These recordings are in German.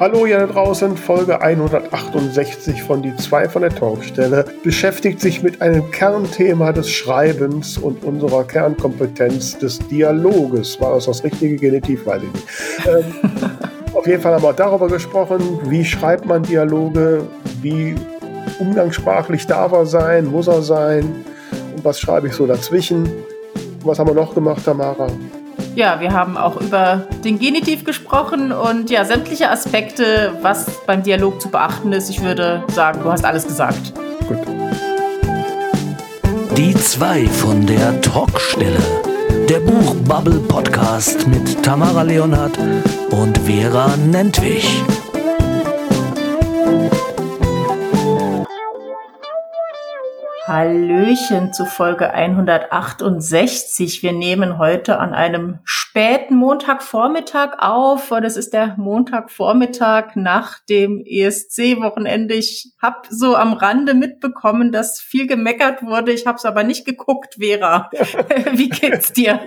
Hallo ihr da draußen, Folge 168 von Die 2 von der Talkstelle beschäftigt sich mit einem Kernthema des Schreibens und unserer Kernkompetenz des Dialoges. War das das richtige Genitiv? Weiß ich nicht. Ähm, auf jeden Fall haben wir darüber gesprochen, wie schreibt man Dialoge, wie umgangssprachlich darf er sein, muss er sein und was schreibe ich so dazwischen. Was haben wir noch gemacht, Tamara? Ja, wir haben auch über den Genitiv gesprochen und ja, sämtliche Aspekte, was beim Dialog zu beachten ist. Ich würde sagen, du hast alles gesagt. Gut. Die zwei von der Talkstelle. Der Buchbubble Podcast mit Tamara Leonhardt und Vera Nentwich. Hallöchen zu Folge 168. Wir nehmen heute an einem späten Montagvormittag auf es ist der Montagvormittag nach dem ESC-Wochenende. Ich habe so am Rande mitbekommen, dass viel gemeckert wurde. Ich habe es aber nicht geguckt, Vera. Wie geht's dir?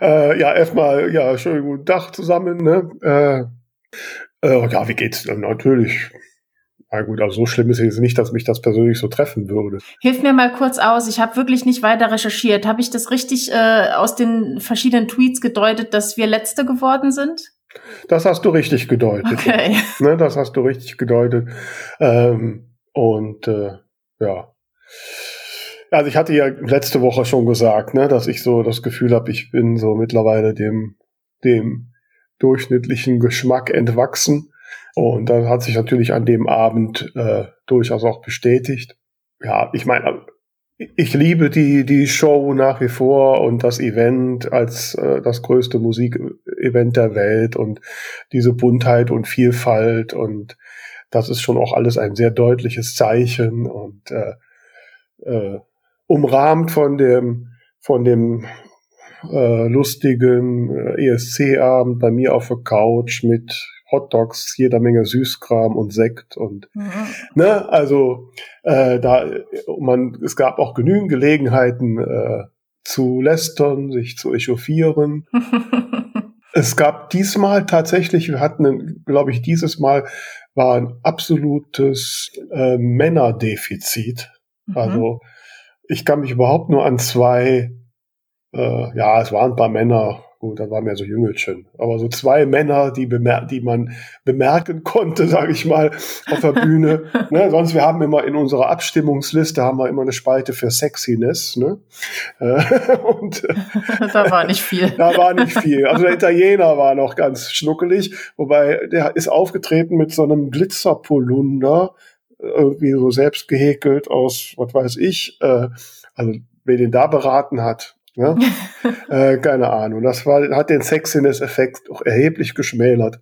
äh, ja, erstmal, ja, schönen guten Tag zusammen. Ne? Äh, äh, ja, wie geht's? Natürlich na gut, also so schlimm ist es nicht, dass mich das persönlich so treffen würde. Hilf mir mal kurz aus. Ich habe wirklich nicht weiter recherchiert. Habe ich das richtig äh, aus den verschiedenen Tweets gedeutet, dass wir Letzte geworden sind? Das hast du richtig gedeutet. Okay. Ne, das hast du richtig gedeutet. Ähm, und äh, ja. Also ich hatte ja letzte Woche schon gesagt, ne, dass ich so das Gefühl habe, ich bin so mittlerweile dem, dem durchschnittlichen Geschmack entwachsen. Und das hat sich natürlich an dem Abend äh, durchaus auch bestätigt. Ja, ich meine, ich liebe die, die Show nach wie vor und das Event als äh, das größte Musikevent der Welt und diese Buntheit und Vielfalt und das ist schon auch alles ein sehr deutliches Zeichen und äh, äh, umrahmt von dem von dem äh, lustigen äh, ESC-Abend bei mir auf der Couch mit Hotdogs, jeder Menge Süßkram und Sekt und mhm. ne, also äh, da man es gab auch genügend Gelegenheiten äh, zu lästern, sich zu echauffieren. es gab diesmal tatsächlich, wir hatten, glaube ich, dieses Mal war ein absolutes äh, Männerdefizit. Mhm. Also ich kann mich überhaupt nur an zwei, äh, ja, es waren ein paar Männer Gut, da waren mehr so Jüngelchen. Aber so zwei Männer, die, bemer die man bemerken konnte, sage ich mal, auf der Bühne. ne? Sonst, wir haben immer in unserer Abstimmungsliste haben wir immer eine Spalte für Sexiness. Ne? Äh, und, da war nicht viel. da war nicht viel. Also der Italiener war noch ganz schnuckelig, wobei der ist aufgetreten mit so einem Glitzerpolunder, irgendwie so selbst gehäkelt aus, was weiß ich. Äh, also wer den da beraten hat, ja? äh, keine Ahnung. Das war, hat den Sexiness-Effekt auch erheblich geschmälert.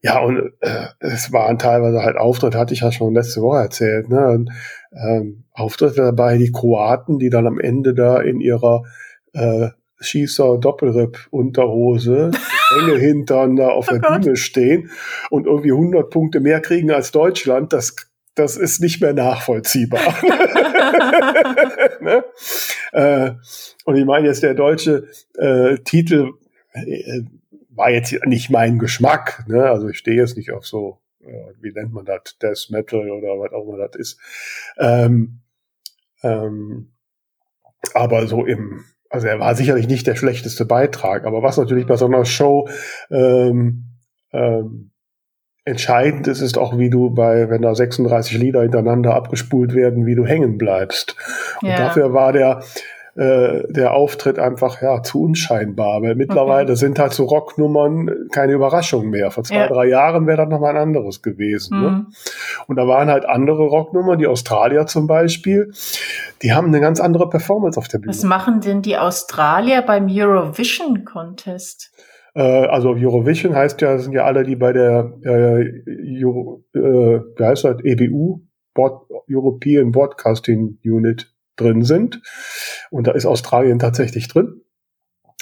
Ja, und äh, es waren teilweise halt Auftritte, hatte ich ja schon letzte Woche erzählt, ne? Und, ähm, Auftritte dabei, die Kroaten, die dann am Ende da in ihrer äh, Schießer Doppelripp Unterhose, enge Hintern da auf oh der Gott. Bühne stehen und irgendwie 100 Punkte mehr kriegen als Deutschland, das das ist nicht mehr nachvollziehbar. ne? Äh, und ich meine jetzt der deutsche äh, Titel äh, war jetzt nicht mein Geschmack. Ne? Also ich stehe jetzt nicht auf so, wie nennt man das, Death Metal oder was auch immer das ist. Ähm, ähm, aber so im, also er war sicherlich nicht der schlechteste Beitrag. Aber was natürlich bei so einer Show ähm, ähm, Entscheidend ist es auch, wie du bei, wenn da 36 Lieder hintereinander abgespult werden, wie du hängen bleibst. Und ja. dafür war der, äh, der Auftritt einfach ja zu unscheinbar, weil mittlerweile okay. sind halt so Rocknummern keine Überraschung mehr. Vor zwei, ja. drei Jahren wäre das nochmal ein anderes gewesen. Ne? Mhm. Ne? Und da waren halt andere Rocknummern, die Australier zum Beispiel, die haben eine ganz andere Performance auf der Bühne. Was machen denn die Australier beim Eurovision Contest? Äh, also Eurovision heißt ja, sind ja alle, die bei der äh, Euro, äh, wie heißt das, EBU, Board, European Broadcasting Unit drin sind. Und da ist Australien tatsächlich drin.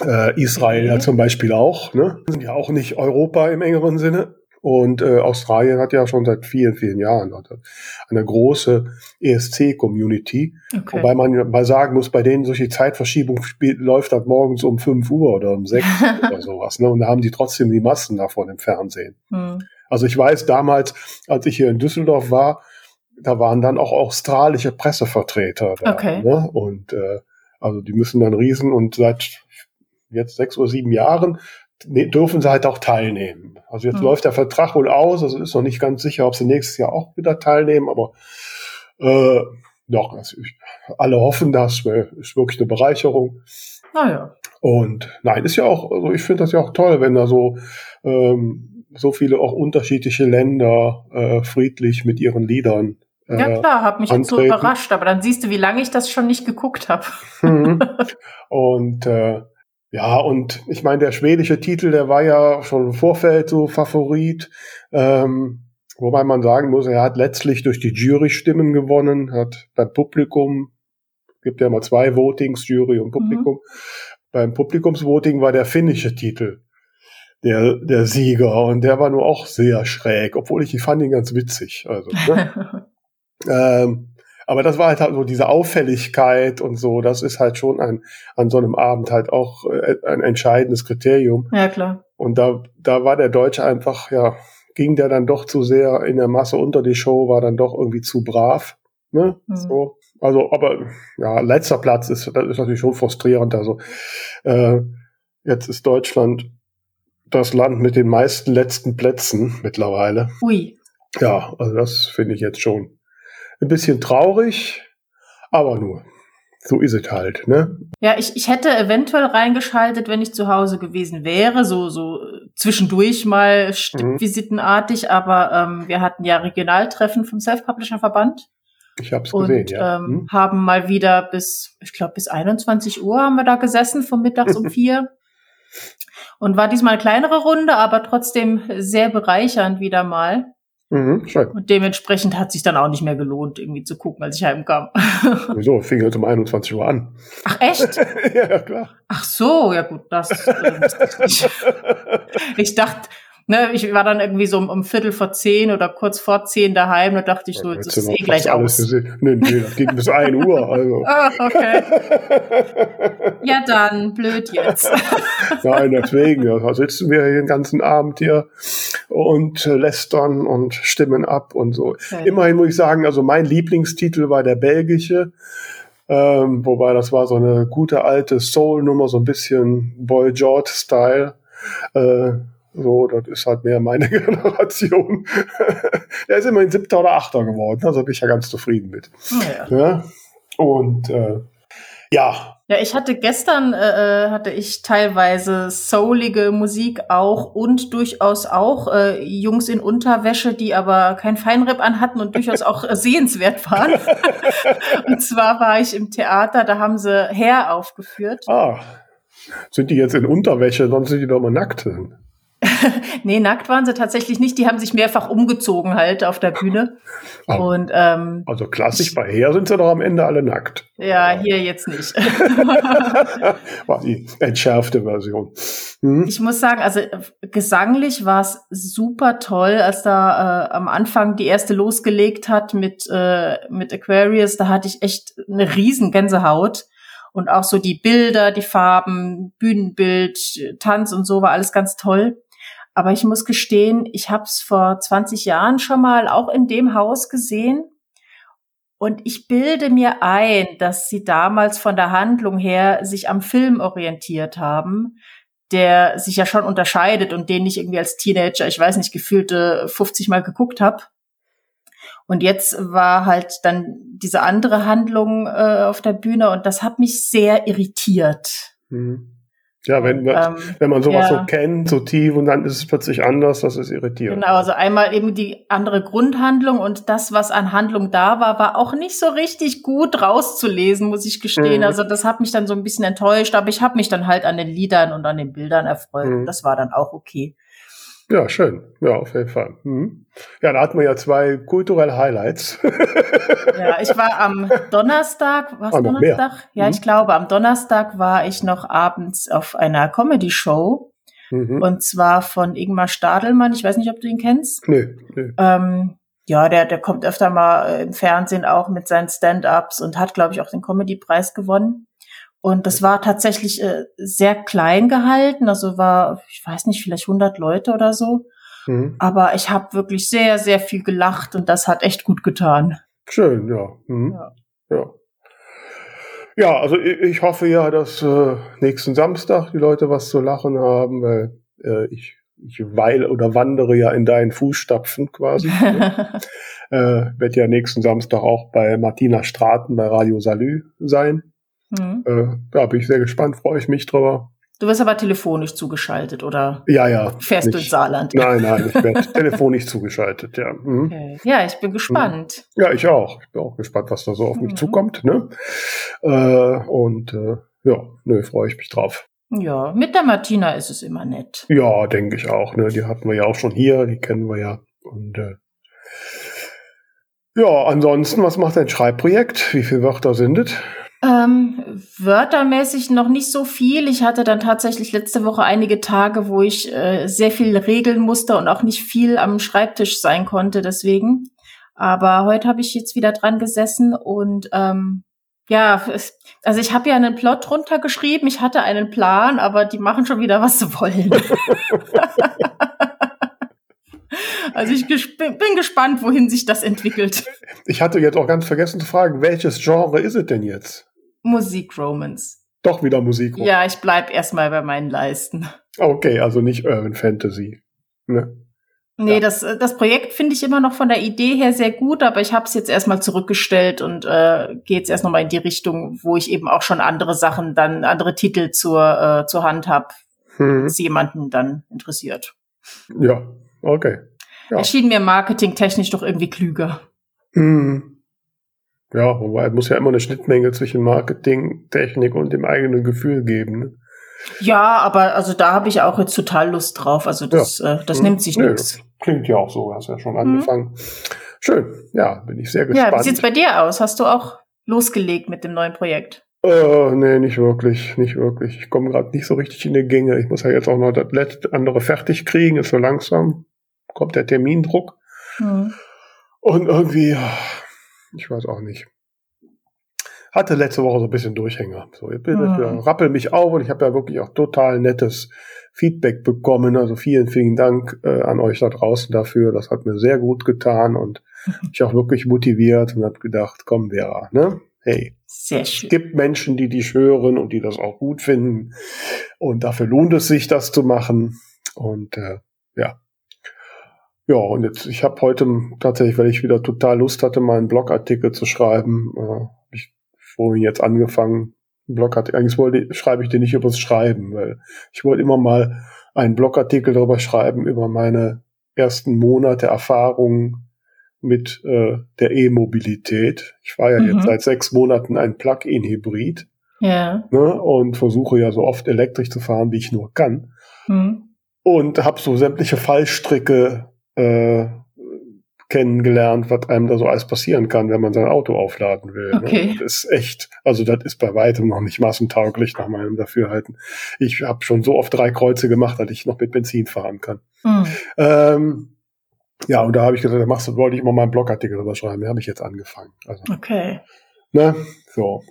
Äh, Israel ja zum Beispiel auch, ne? Sind ja auch nicht Europa im engeren Sinne. Und äh, Australien hat ja schon seit vielen, vielen Jahren eine große ESC-Community. Okay. Wobei man mal sagen muss, bei denen solche Zeitverschiebung spielt, läuft das morgens um 5 Uhr oder um 6 oder sowas. Ne? Und da haben die trotzdem die Massen davon im Fernsehen. Mhm. Also ich weiß damals, als ich hier in Düsseldorf war, da waren dann auch australische Pressevertreter da. Okay. Ne? Und äh, also die müssen dann riesen und seit jetzt sechs oder sieben Jahren dürfen sie halt auch teilnehmen. Also jetzt mhm. läuft der Vertrag wohl aus, also ist noch nicht ganz sicher, ob sie nächstes Jahr auch wieder teilnehmen, aber äh, doch, also ich, alle hoffen das, ist wirklich eine Bereicherung. Naja. Und nein, ist ja auch, also ich finde das ja auch toll, wenn da so ähm, so viele auch unterschiedliche Länder äh, friedlich mit ihren Liedern ja äh, klar, hat mich antreten. jetzt so überrascht, aber dann siehst du, wie lange ich das schon nicht geguckt habe. Mhm. Und äh, ja, und ich meine, der schwedische Titel, der war ja schon im Vorfeld so Favorit. Ähm, wobei man sagen muss, er hat letztlich durch die Jury-Stimmen gewonnen, hat beim Publikum, gibt ja mal zwei Votings, Jury und Publikum. Mhm. Beim Publikumsvoting war der finnische Titel der, der Sieger und der war nur auch sehr schräg, obwohl ich, ich fand ihn ganz witzig. Also, ne? Ähm, aber das war halt, halt so diese Auffälligkeit und so, das ist halt schon ein, an so einem Abend halt auch äh, ein entscheidendes Kriterium. Ja, klar. Und da, da war der Deutsche einfach, ja, ging der dann doch zu sehr in der Masse unter die Show, war dann doch irgendwie zu brav. Ne? Mhm. So. Also, aber ja, letzter Platz ist, das ist natürlich schon frustrierend. Also äh, jetzt ist Deutschland das Land mit den meisten letzten Plätzen mittlerweile. Ui. Ja, also das finde ich jetzt schon ein bisschen traurig, aber nur. So ist es halt, ne? Ja, ich, ich hätte eventuell reingeschaltet, wenn ich zu Hause gewesen wäre, so, so zwischendurch mal stippvisitenartig, mhm. aber ähm, wir hatten ja Regionaltreffen vom Self-Publisher-Verband. Ich habe es gesehen, ja. Ähm, hm? Haben mal wieder bis, ich glaube, bis 21 Uhr haben wir da gesessen, von mittags um vier. Und war diesmal eine kleinere Runde, aber trotzdem sehr bereichernd wieder mal. Mhm, und dementsprechend hat sich dann auch nicht mehr gelohnt, irgendwie zu gucken, als ich heimkam. Wieso? Fing jetzt um 21 Uhr an. Ach, echt? ja, klar. Ach so, ja gut, das. Äh, ich dachte, ne, ich war dann irgendwie so um, um Viertel vor zehn oder kurz vor zehn daheim, da dachte ich so, jetzt ist eh gleich aus. Nee, nee, das ging bis ein Uhr, also. Ah, okay. ja, dann, blöd jetzt. Nein, deswegen, da sitzen wir hier den ganzen Abend hier und lästern und stimmen ab und so. Okay. Immerhin muss ich sagen, also mein Lieblingstitel war der belgische. Ähm, wobei das war so eine gute alte Soul-Nummer, so ein bisschen Boy George-Style. Äh, so, das ist halt mehr meine Generation. er ist immerhin siebter oder achter geworden, also bin ich ja ganz zufrieden mit. Ja. ja? Und äh, ja. Ja, ich hatte gestern äh, äh, hatte ich teilweise soulige Musik auch und durchaus auch äh, Jungs in Unterwäsche, die aber kein Feinripp anhatten und durchaus auch äh, sehenswert waren. und zwar war ich im Theater, da haben sie Hair aufgeführt. Ah. Sind die jetzt in Unterwäsche, sonst sind die doch mal nackt. nee, nackt waren sie tatsächlich nicht. Die haben sich mehrfach umgezogen halt auf der Bühne. Oh. Und, ähm, also klassisch bei Her sind sie doch am Ende alle nackt. Ja, hier jetzt nicht. war die entschärfte Version. Hm? Ich muss sagen, also gesanglich war es super toll, als da äh, am Anfang die erste losgelegt hat mit, äh, mit Aquarius. Da hatte ich echt eine riesen Gänsehaut und auch so die Bilder, die Farben, Bühnenbild, Tanz und so war alles ganz toll. Aber ich muss gestehen, ich habe es vor 20 Jahren schon mal auch in dem Haus gesehen. Und ich bilde mir ein, dass sie damals von der Handlung her sich am Film orientiert haben, der sich ja schon unterscheidet und den ich irgendwie als Teenager, ich weiß nicht, gefühlte 50 Mal geguckt habe. Und jetzt war halt dann diese andere Handlung äh, auf der Bühne und das hat mich sehr irritiert. Mhm. Ja, wenn, ähm, wenn man sowas ja. so kennt, so tief und dann ist es plötzlich anders, das ist irritierend. Genau, also einmal eben die andere Grundhandlung und das, was an Handlung da war, war auch nicht so richtig gut rauszulesen, muss ich gestehen. Mhm. Also das hat mich dann so ein bisschen enttäuscht, aber ich habe mich dann halt an den Liedern und an den Bildern erfreut. Mhm. Das war dann auch okay. Ja, schön. Ja, auf jeden Fall. Mhm. Ja, da hatten wir ja zwei kulturelle Highlights. ja, ich war am Donnerstag, was ah, Donnerstag? Ja, mhm. ich glaube, am Donnerstag war ich noch abends auf einer Comedy-Show Mhm. Und zwar von Ingmar Stadelmann. Ich weiß nicht, ob du ihn kennst. Nee, nee. Ähm, ja, der, der kommt öfter mal äh, im Fernsehen auch mit seinen Stand-ups und hat, glaube ich, auch den Comedy-Preis gewonnen. Und das war tatsächlich äh, sehr klein gehalten, also war, ich weiß nicht, vielleicht 100 Leute oder so. Mhm. Aber ich habe wirklich sehr, sehr viel gelacht und das hat echt gut getan. Schön, ja. Mhm. ja. ja. Ja, also ich hoffe ja, dass äh, nächsten Samstag die Leute was zu lachen haben, weil äh, ich, ich weil oder wandere ja in deinen Fußstapfen quasi. ne? äh, Wird ja nächsten Samstag auch bei Martina Straten bei Radio Salü sein. Mhm. Äh, da bin ich sehr gespannt, freue ich mich drüber. Du wirst aber telefonisch zugeschaltet oder ja, ja, fährst nicht. du ins Saarland? Nein, nein, ich werde telefonisch zugeschaltet, ja. Mhm. Okay. Ja, ich bin gespannt. Ja, ich auch. Ich bin auch gespannt, was da so auf mich mhm. zukommt. Ne? Äh, und äh, ja, nö, freue ich mich drauf. Ja, mit der Martina ist es immer nett. Ja, denke ich auch. Ne? Die hatten wir ja auch schon hier, die kennen wir ja. Und äh, ja, ansonsten, was macht dein Schreibprojekt? Wie viele Wörter sind es? Ähm, wörtermäßig noch nicht so viel. Ich hatte dann tatsächlich letzte Woche einige Tage, wo ich äh, sehr viel regeln musste und auch nicht viel am Schreibtisch sein konnte, deswegen. Aber heute habe ich jetzt wieder dran gesessen und ähm, ja, also ich habe ja einen Plot runtergeschrieben, ich hatte einen Plan, aber die machen schon wieder, was sie wollen. Also ich bin gespannt, wohin sich das entwickelt. Ich hatte jetzt auch ganz vergessen zu fragen, welches Genre ist es denn jetzt? Musik-Romance. Doch wieder Musik. -Romance. Ja, ich bleib erstmal bei meinen Leisten. Okay, also nicht Urban Fantasy. Ne? Nee, ja. das, das Projekt finde ich immer noch von der Idee her sehr gut, aber ich habe es jetzt erstmal zurückgestellt und äh, gehe jetzt erst nochmal in die Richtung, wo ich eben auch schon andere Sachen, dann andere Titel zur, äh, zur Hand habe, hm. es jemanden dann interessiert. Ja, okay. Ja. Erschien mir marketingtechnisch doch irgendwie klüger. Hm. Ja, wobei es muss ja immer eine Schnittmenge zwischen Marketing, Technik und dem eigenen Gefühl geben. Ne? Ja, aber also da habe ich auch jetzt total Lust drauf. Also das, ja. äh, das hm. nimmt sich nee, nichts. Klingt ja auch so, hast ja schon angefangen. Hm. Schön, ja, bin ich sehr gespannt. Ja, wie sieht's bei dir aus? Hast du auch losgelegt mit dem neuen Projekt? Äh, nee, nicht wirklich, nicht wirklich. Ich komme gerade nicht so richtig in die Gänge. Ich muss ja jetzt auch noch das letzte andere fertig kriegen, ist so langsam. Kommt der Termindruck. Hm. Und irgendwie, ich weiß auch nicht. Hatte letzte Woche so ein bisschen Durchhänger. So, ich bin mhm. rappel mich auf und ich habe ja wirklich auch total nettes Feedback bekommen. Also vielen, vielen Dank äh, an euch da draußen dafür. Das hat mir sehr gut getan und ich auch wirklich motiviert und habe gedacht, komm Vera, ne? Hey, sehr schön. es gibt Menschen, die dich hören und die das auch gut finden und dafür lohnt es sich, das zu machen. Und äh, ja, ja, und jetzt, ich habe heute tatsächlich, weil ich wieder total Lust hatte, mal einen Blogartikel zu schreiben, äh, ich vorhin jetzt angefangen, Blogartikel, eigentlich wollte, schreibe ich den nicht übers Schreiben, weil ich wollte immer mal einen Blogartikel darüber schreiben, über meine ersten Monate Erfahrung mit äh, der E-Mobilität. Ich war ja mhm. jetzt seit sechs Monaten ein Plug-in-Hybrid. Ja. Ne, und versuche ja so oft elektrisch zu fahren, wie ich nur kann. Mhm. Und habe so sämtliche Fallstricke äh, kennengelernt, was einem da so alles passieren kann, wenn man sein Auto aufladen will. Ne? Okay. Ne? Das ist echt, also das ist bei weitem noch nicht massentauglich nach meinem Dafürhalten. Ich habe schon so oft drei Kreuze gemacht, dass ich noch mit Benzin fahren kann. Mhm. Ähm, ja, und da habe ich gesagt, da machst du, wollte ich mal meinen Blogartikel drüber schreiben. Da habe ich jetzt angefangen. Also, okay. Ne, so.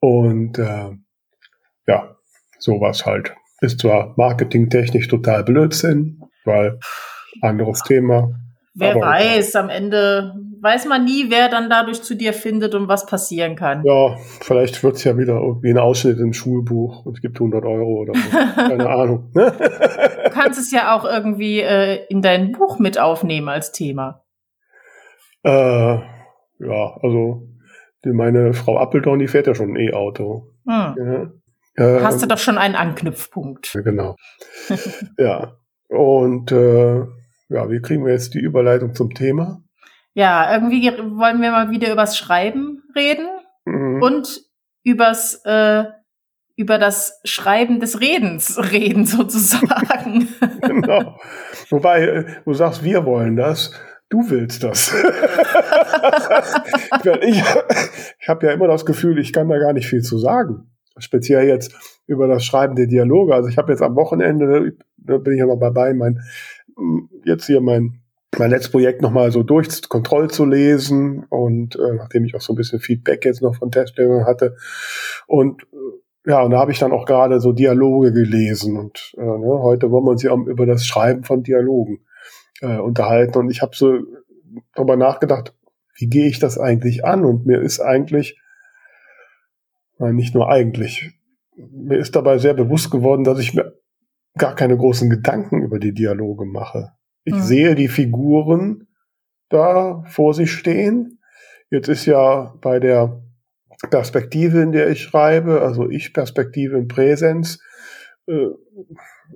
Und äh, ja, sowas halt. Ist zwar marketingtechnisch total Blödsinn, weil anderes Thema. Wer Aber weiß, am Ende weiß man nie, wer dann dadurch zu dir findet und was passieren kann. Ja, vielleicht wird es ja wieder irgendwie ein Ausschnitt im Schulbuch und es gibt 100 Euro oder so. Keine Ahnung. Ne? du kannst es ja auch irgendwie äh, in dein Buch mit aufnehmen als Thema. Äh, ja, also meine Frau Appeldorn, die fährt ja schon ein E-Auto. Hm. Ja. Hast du doch schon einen Anknüpfpunkt. Genau. ja. Und äh, ja, wie kriegen wir jetzt die Überleitung zum Thema? Ja, irgendwie wollen wir mal wieder übers Schreiben reden mhm. und übers äh, über das Schreiben des Redens reden sozusagen. genau. Wobei äh, du sagst, wir wollen das. Du willst das. ich ich habe ja immer das Gefühl, ich kann da gar nicht viel zu sagen. Speziell jetzt über das Schreiben der Dialoge. Also ich habe jetzt am Wochenende da bin ich ja noch dabei, mein, jetzt hier mein, mein letztes Projekt nochmal so durch Kontroll zu lesen und äh, nachdem ich auch so ein bisschen Feedback jetzt noch von Teststellern hatte. Und äh, ja, und da habe ich dann auch gerade so Dialoge gelesen und äh, ne, heute wollen wir uns ja über das Schreiben von Dialogen äh, unterhalten. Und ich habe so darüber nachgedacht, wie gehe ich das eigentlich an? Und mir ist eigentlich, nein, nicht nur eigentlich, mir ist dabei sehr bewusst geworden, dass ich mir gar keine großen Gedanken über die Dialoge mache. Ich mhm. sehe die Figuren da vor sich stehen. Jetzt ist ja bei der Perspektive, in der ich schreibe, also Ich-Perspektive in Präsenz, äh,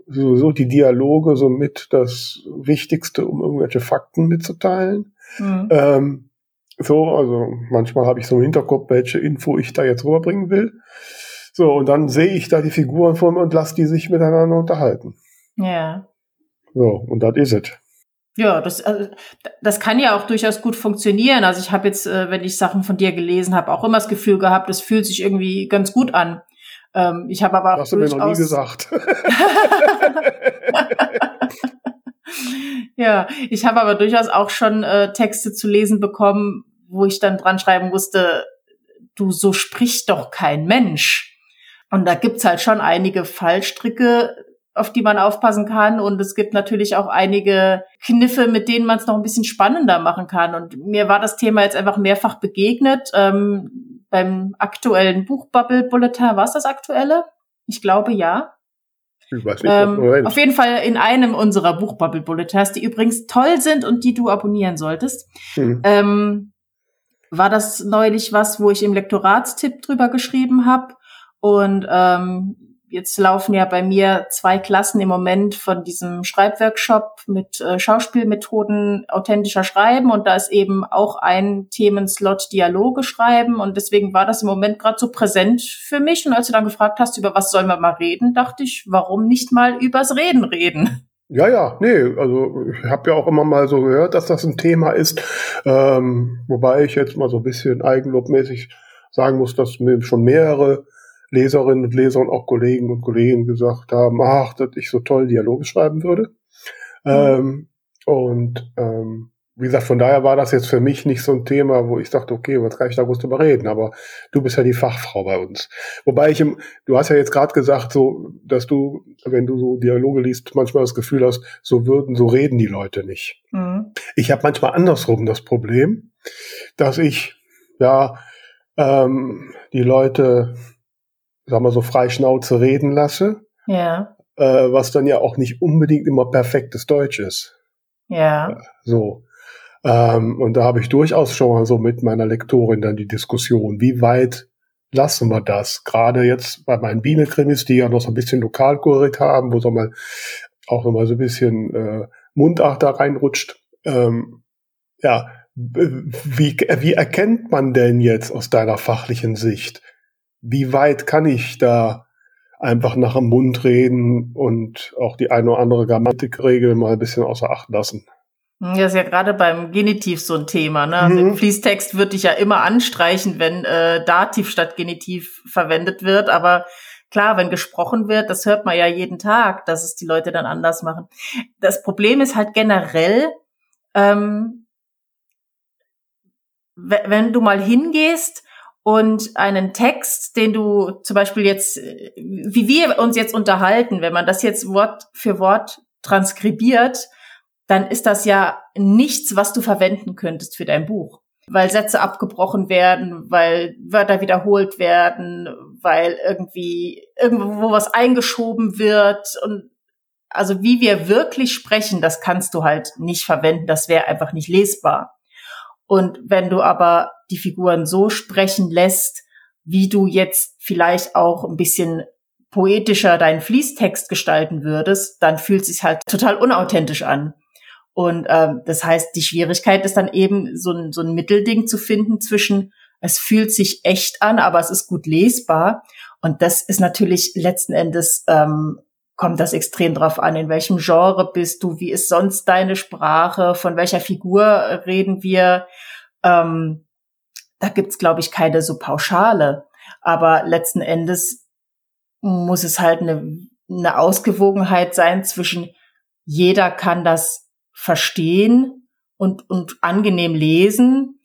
sowieso die Dialoge somit das Wichtigste, um irgendwelche Fakten mitzuteilen. Mhm. Ähm, so, also manchmal habe ich so im Hinterkopf, welche Info ich da jetzt rüberbringen will. So, und dann sehe ich da die Figuren vor mir und lasse die sich miteinander unterhalten. Ja. So, und das ist es. Ja, das, also, das kann ja auch durchaus gut funktionieren. Also ich habe jetzt, äh, wenn ich Sachen von dir gelesen habe, auch immer das Gefühl gehabt, es fühlt sich irgendwie ganz gut an. Ähm, ich habe aber auch Hast du mir noch nie gesagt. ja, ich habe aber durchaus auch schon äh, Texte zu lesen bekommen, wo ich dann dran schreiben musste, du, so spricht doch kein Mensch. Und da gibt's halt schon einige Fallstricke, auf die man aufpassen kann. Und es gibt natürlich auch einige Kniffe, mit denen man es noch ein bisschen spannender machen kann. Und mir war das Thema jetzt einfach mehrfach begegnet. Ähm, beim aktuellen Buchbubble Bulletin, war es das aktuelle? Ich glaube ja. Ich weiß nicht, ähm, auf jeden Fall in einem unserer Buchbubble Bulletins, die übrigens toll sind und die du abonnieren solltest. Mhm. Ähm, war das neulich was, wo ich im Lektoratstipp drüber geschrieben habe. Und ähm, jetzt laufen ja bei mir zwei Klassen im Moment von diesem Schreibworkshop mit äh, Schauspielmethoden authentischer Schreiben. Und da ist eben auch ein Themenslot Dialoge schreiben. Und deswegen war das im Moment gerade so präsent für mich. Und als du dann gefragt hast, über was sollen wir mal reden, dachte ich, warum nicht mal übers Reden reden? Ja, ja, nee, also ich habe ja auch immer mal so gehört, dass das ein Thema ist, ähm, wobei ich jetzt mal so ein bisschen eigenlobmäßig sagen muss, dass mir schon mehrere Leserinnen und Leser und auch Kollegen und Kollegen gesagt haben, ach, dass ich so toll Dialoge schreiben würde. Mhm. Ähm, und ähm, wie gesagt, von daher war das jetzt für mich nicht so ein Thema, wo ich dachte, okay, was kann ich da groß drüber reden? Aber du bist ja die Fachfrau bei uns. Wobei ich im, du hast ja jetzt gerade gesagt, so, dass du, wenn du so Dialoge liest, manchmal das Gefühl hast, so würden, so reden die Leute nicht. Mhm. Ich habe manchmal andersrum das Problem, dass ich ja ähm, die Leute sag mal so frei Schnauze reden lasse. Ja. Äh, was dann ja auch nicht unbedingt immer perfektes Deutsch ist. Ja. So. Ähm, und da habe ich durchaus schon mal so mit meiner Lektorin dann die Diskussion, wie weit lassen wir das? Gerade jetzt bei meinen Bienekrimis, die ja noch so ein bisschen Lokalkolorit haben, wo so mal auch noch mal so ein bisschen äh, Mundart da reinrutscht. Ähm, ja, wie, wie erkennt man denn jetzt aus deiner fachlichen Sicht, wie weit kann ich da einfach nach dem Mund reden und auch die eine oder andere Grammatikregel mal ein bisschen außer Acht lassen. Das ist ja gerade beim Genitiv so ein Thema. Ne? Also mhm. im Fließtext würde ich ja immer anstreichen, wenn äh, Dativ statt Genitiv verwendet wird. Aber klar, wenn gesprochen wird, das hört man ja jeden Tag, dass es die Leute dann anders machen. Das Problem ist halt generell, ähm, wenn du mal hingehst und einen Text, den du zum Beispiel jetzt, wie wir uns jetzt unterhalten, wenn man das jetzt Wort für Wort transkribiert, dann ist das ja nichts, was du verwenden könntest für dein Buch. Weil Sätze abgebrochen werden, weil Wörter wiederholt werden, weil irgendwie irgendwo was eingeschoben wird und also wie wir wirklich sprechen, das kannst du halt nicht verwenden, das wäre einfach nicht lesbar. Und wenn du aber die Figuren so sprechen lässt, wie du jetzt vielleicht auch ein bisschen poetischer deinen Fließtext gestalten würdest, dann fühlt es sich halt total unauthentisch an. Und ähm, das heißt, die Schwierigkeit ist dann eben so ein, so ein Mittelding zu finden zwischen, es fühlt sich echt an, aber es ist gut lesbar. Und das ist natürlich letzten Endes, ähm, kommt das extrem drauf an, in welchem Genre bist du, wie ist sonst deine Sprache, von welcher Figur reden wir. Ähm, da gibt's, glaube ich, keine so Pauschale. Aber letzten Endes muss es halt eine, eine Ausgewogenheit sein zwischen jeder kann das verstehen und, und angenehm lesen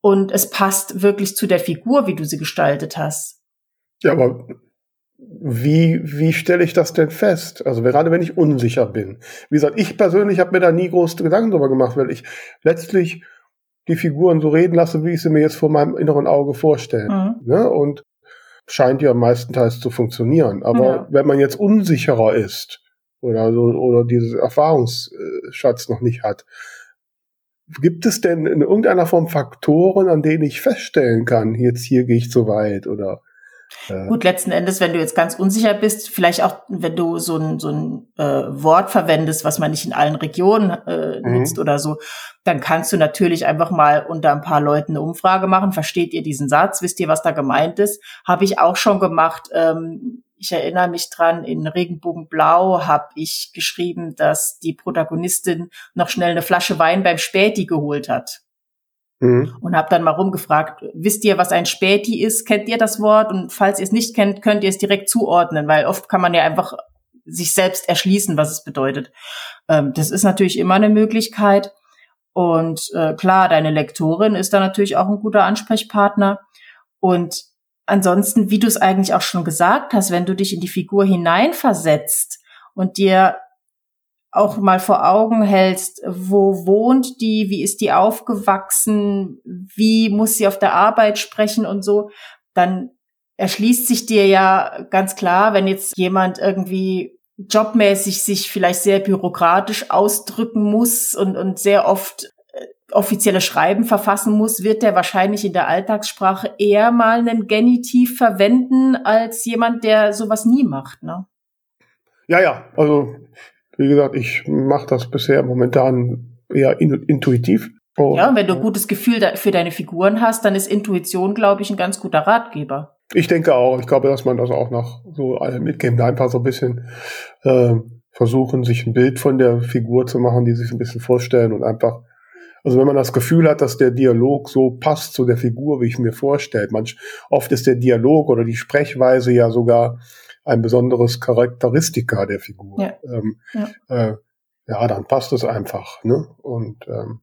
und es passt wirklich zu der Figur, wie du sie gestaltet hast. Ja, aber wie, wie stelle ich das denn fest? Also gerade wenn ich unsicher bin. Wie gesagt, ich persönlich habe mir da nie große Gedanken drüber gemacht, weil ich letztlich die Figuren so reden lasse, wie ich sie mir jetzt vor meinem inneren Auge vorstelle. Mhm. Ne? Und scheint ja meistenteils zu funktionieren. Aber ja. wenn man jetzt unsicherer ist oder so, oder dieses Erfahrungsschatz noch nicht hat, gibt es denn in irgendeiner Form Faktoren, an denen ich feststellen kann, jetzt hier gehe ich zu weit oder äh. Gut, letzten Endes, wenn du jetzt ganz unsicher bist, vielleicht auch, wenn du so ein, so ein äh, Wort verwendest, was man nicht in allen Regionen äh, mhm. nutzt oder so, dann kannst du natürlich einfach mal unter ein paar Leuten eine Umfrage machen. Versteht ihr diesen Satz? Wisst ihr, was da gemeint ist? Habe ich auch schon gemacht. Ähm, ich erinnere mich dran, in Regenbogenblau habe ich geschrieben, dass die Protagonistin noch schnell eine Flasche Wein beim Späti geholt hat. Mhm. Und habe dann mal rumgefragt, wisst ihr, was ein Späti ist? Kennt ihr das Wort? Und falls ihr es nicht kennt, könnt ihr es direkt zuordnen, weil oft kann man ja einfach sich selbst erschließen, was es bedeutet. Ähm, das ist natürlich immer eine Möglichkeit. Und äh, klar, deine Lektorin ist da natürlich auch ein guter Ansprechpartner. Und ansonsten, wie du es eigentlich auch schon gesagt hast, wenn du dich in die Figur hineinversetzt und dir auch mal vor Augen hältst, wo wohnt die, wie ist die aufgewachsen, wie muss sie auf der Arbeit sprechen und so, dann erschließt sich dir ja ganz klar, wenn jetzt jemand irgendwie jobmäßig sich vielleicht sehr bürokratisch ausdrücken muss und, und sehr oft äh, offizielle Schreiben verfassen muss, wird der wahrscheinlich in der Alltagssprache eher mal einen Genitiv verwenden als jemand, der sowas nie macht, ne? Ja, ja, also wie gesagt, ich mache das bisher momentan eher in, intuitiv. Und, ja, und wenn du ein gutes Gefühl für deine Figuren hast, dann ist Intuition, glaube ich, ein ganz guter Ratgeber. Ich denke auch. Ich glaube, dass man das auch noch so alle mitgeben, einfach so ein bisschen äh, versuchen, sich ein Bild von der Figur zu machen, die sich ein bisschen vorstellen und einfach, also wenn man das Gefühl hat, dass der Dialog so passt zu der Figur, wie ich mir vorstelle, manch oft ist der Dialog oder die Sprechweise ja sogar ein besonderes Charakteristika der Figur. Ja, ähm, ja. Äh, ja dann passt es einfach. Ne? Und ähm,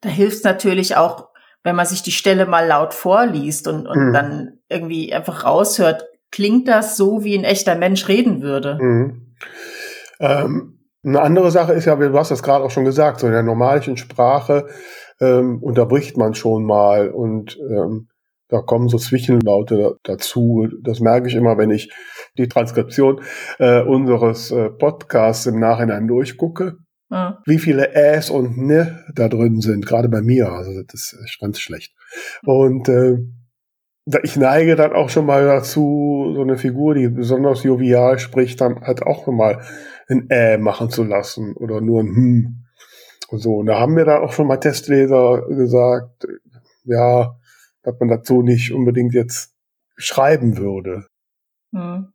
da hilft natürlich auch, wenn man sich die Stelle mal laut vorliest und, und mhm. dann irgendwie einfach raushört, klingt das so, wie ein echter Mensch reden würde. Mhm. Ähm, eine andere Sache ist ja, du hast das gerade auch schon gesagt, so in der normalischen Sprache ähm, unterbricht man schon mal und ähm, da kommen so Zwischenlaute dazu. Das merke ich immer, wenn ich die Transkription äh, unseres äh, Podcasts im Nachhinein durchgucke. Mhm. Wie viele Äs und Ne da drin sind, gerade bei mir. Also das ist ganz schlecht. Und äh, ich neige dann auch schon mal dazu, so eine Figur, die besonders jovial spricht, dann halt auch mal ein Ä machen zu lassen oder nur ein Hm. Und so. Und da haben mir da auch schon mal Testleser gesagt, ja, dass man dazu nicht unbedingt jetzt schreiben würde. Hm.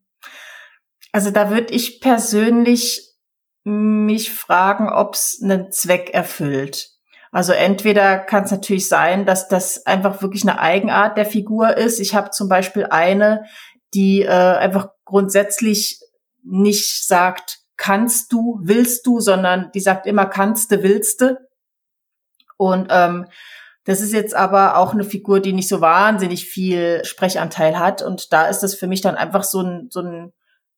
Also da würde ich persönlich mich fragen, ob es einen Zweck erfüllt. Also entweder kann es natürlich sein, dass das einfach wirklich eine Eigenart der Figur ist. Ich habe zum Beispiel eine, die äh, einfach grundsätzlich nicht sagt, kannst du, willst du, sondern die sagt immer kannst du, willst du. Und ähm, das ist jetzt aber auch eine Figur, die nicht so wahnsinnig viel Sprechanteil hat. Und da ist das für mich dann einfach so ein, so ein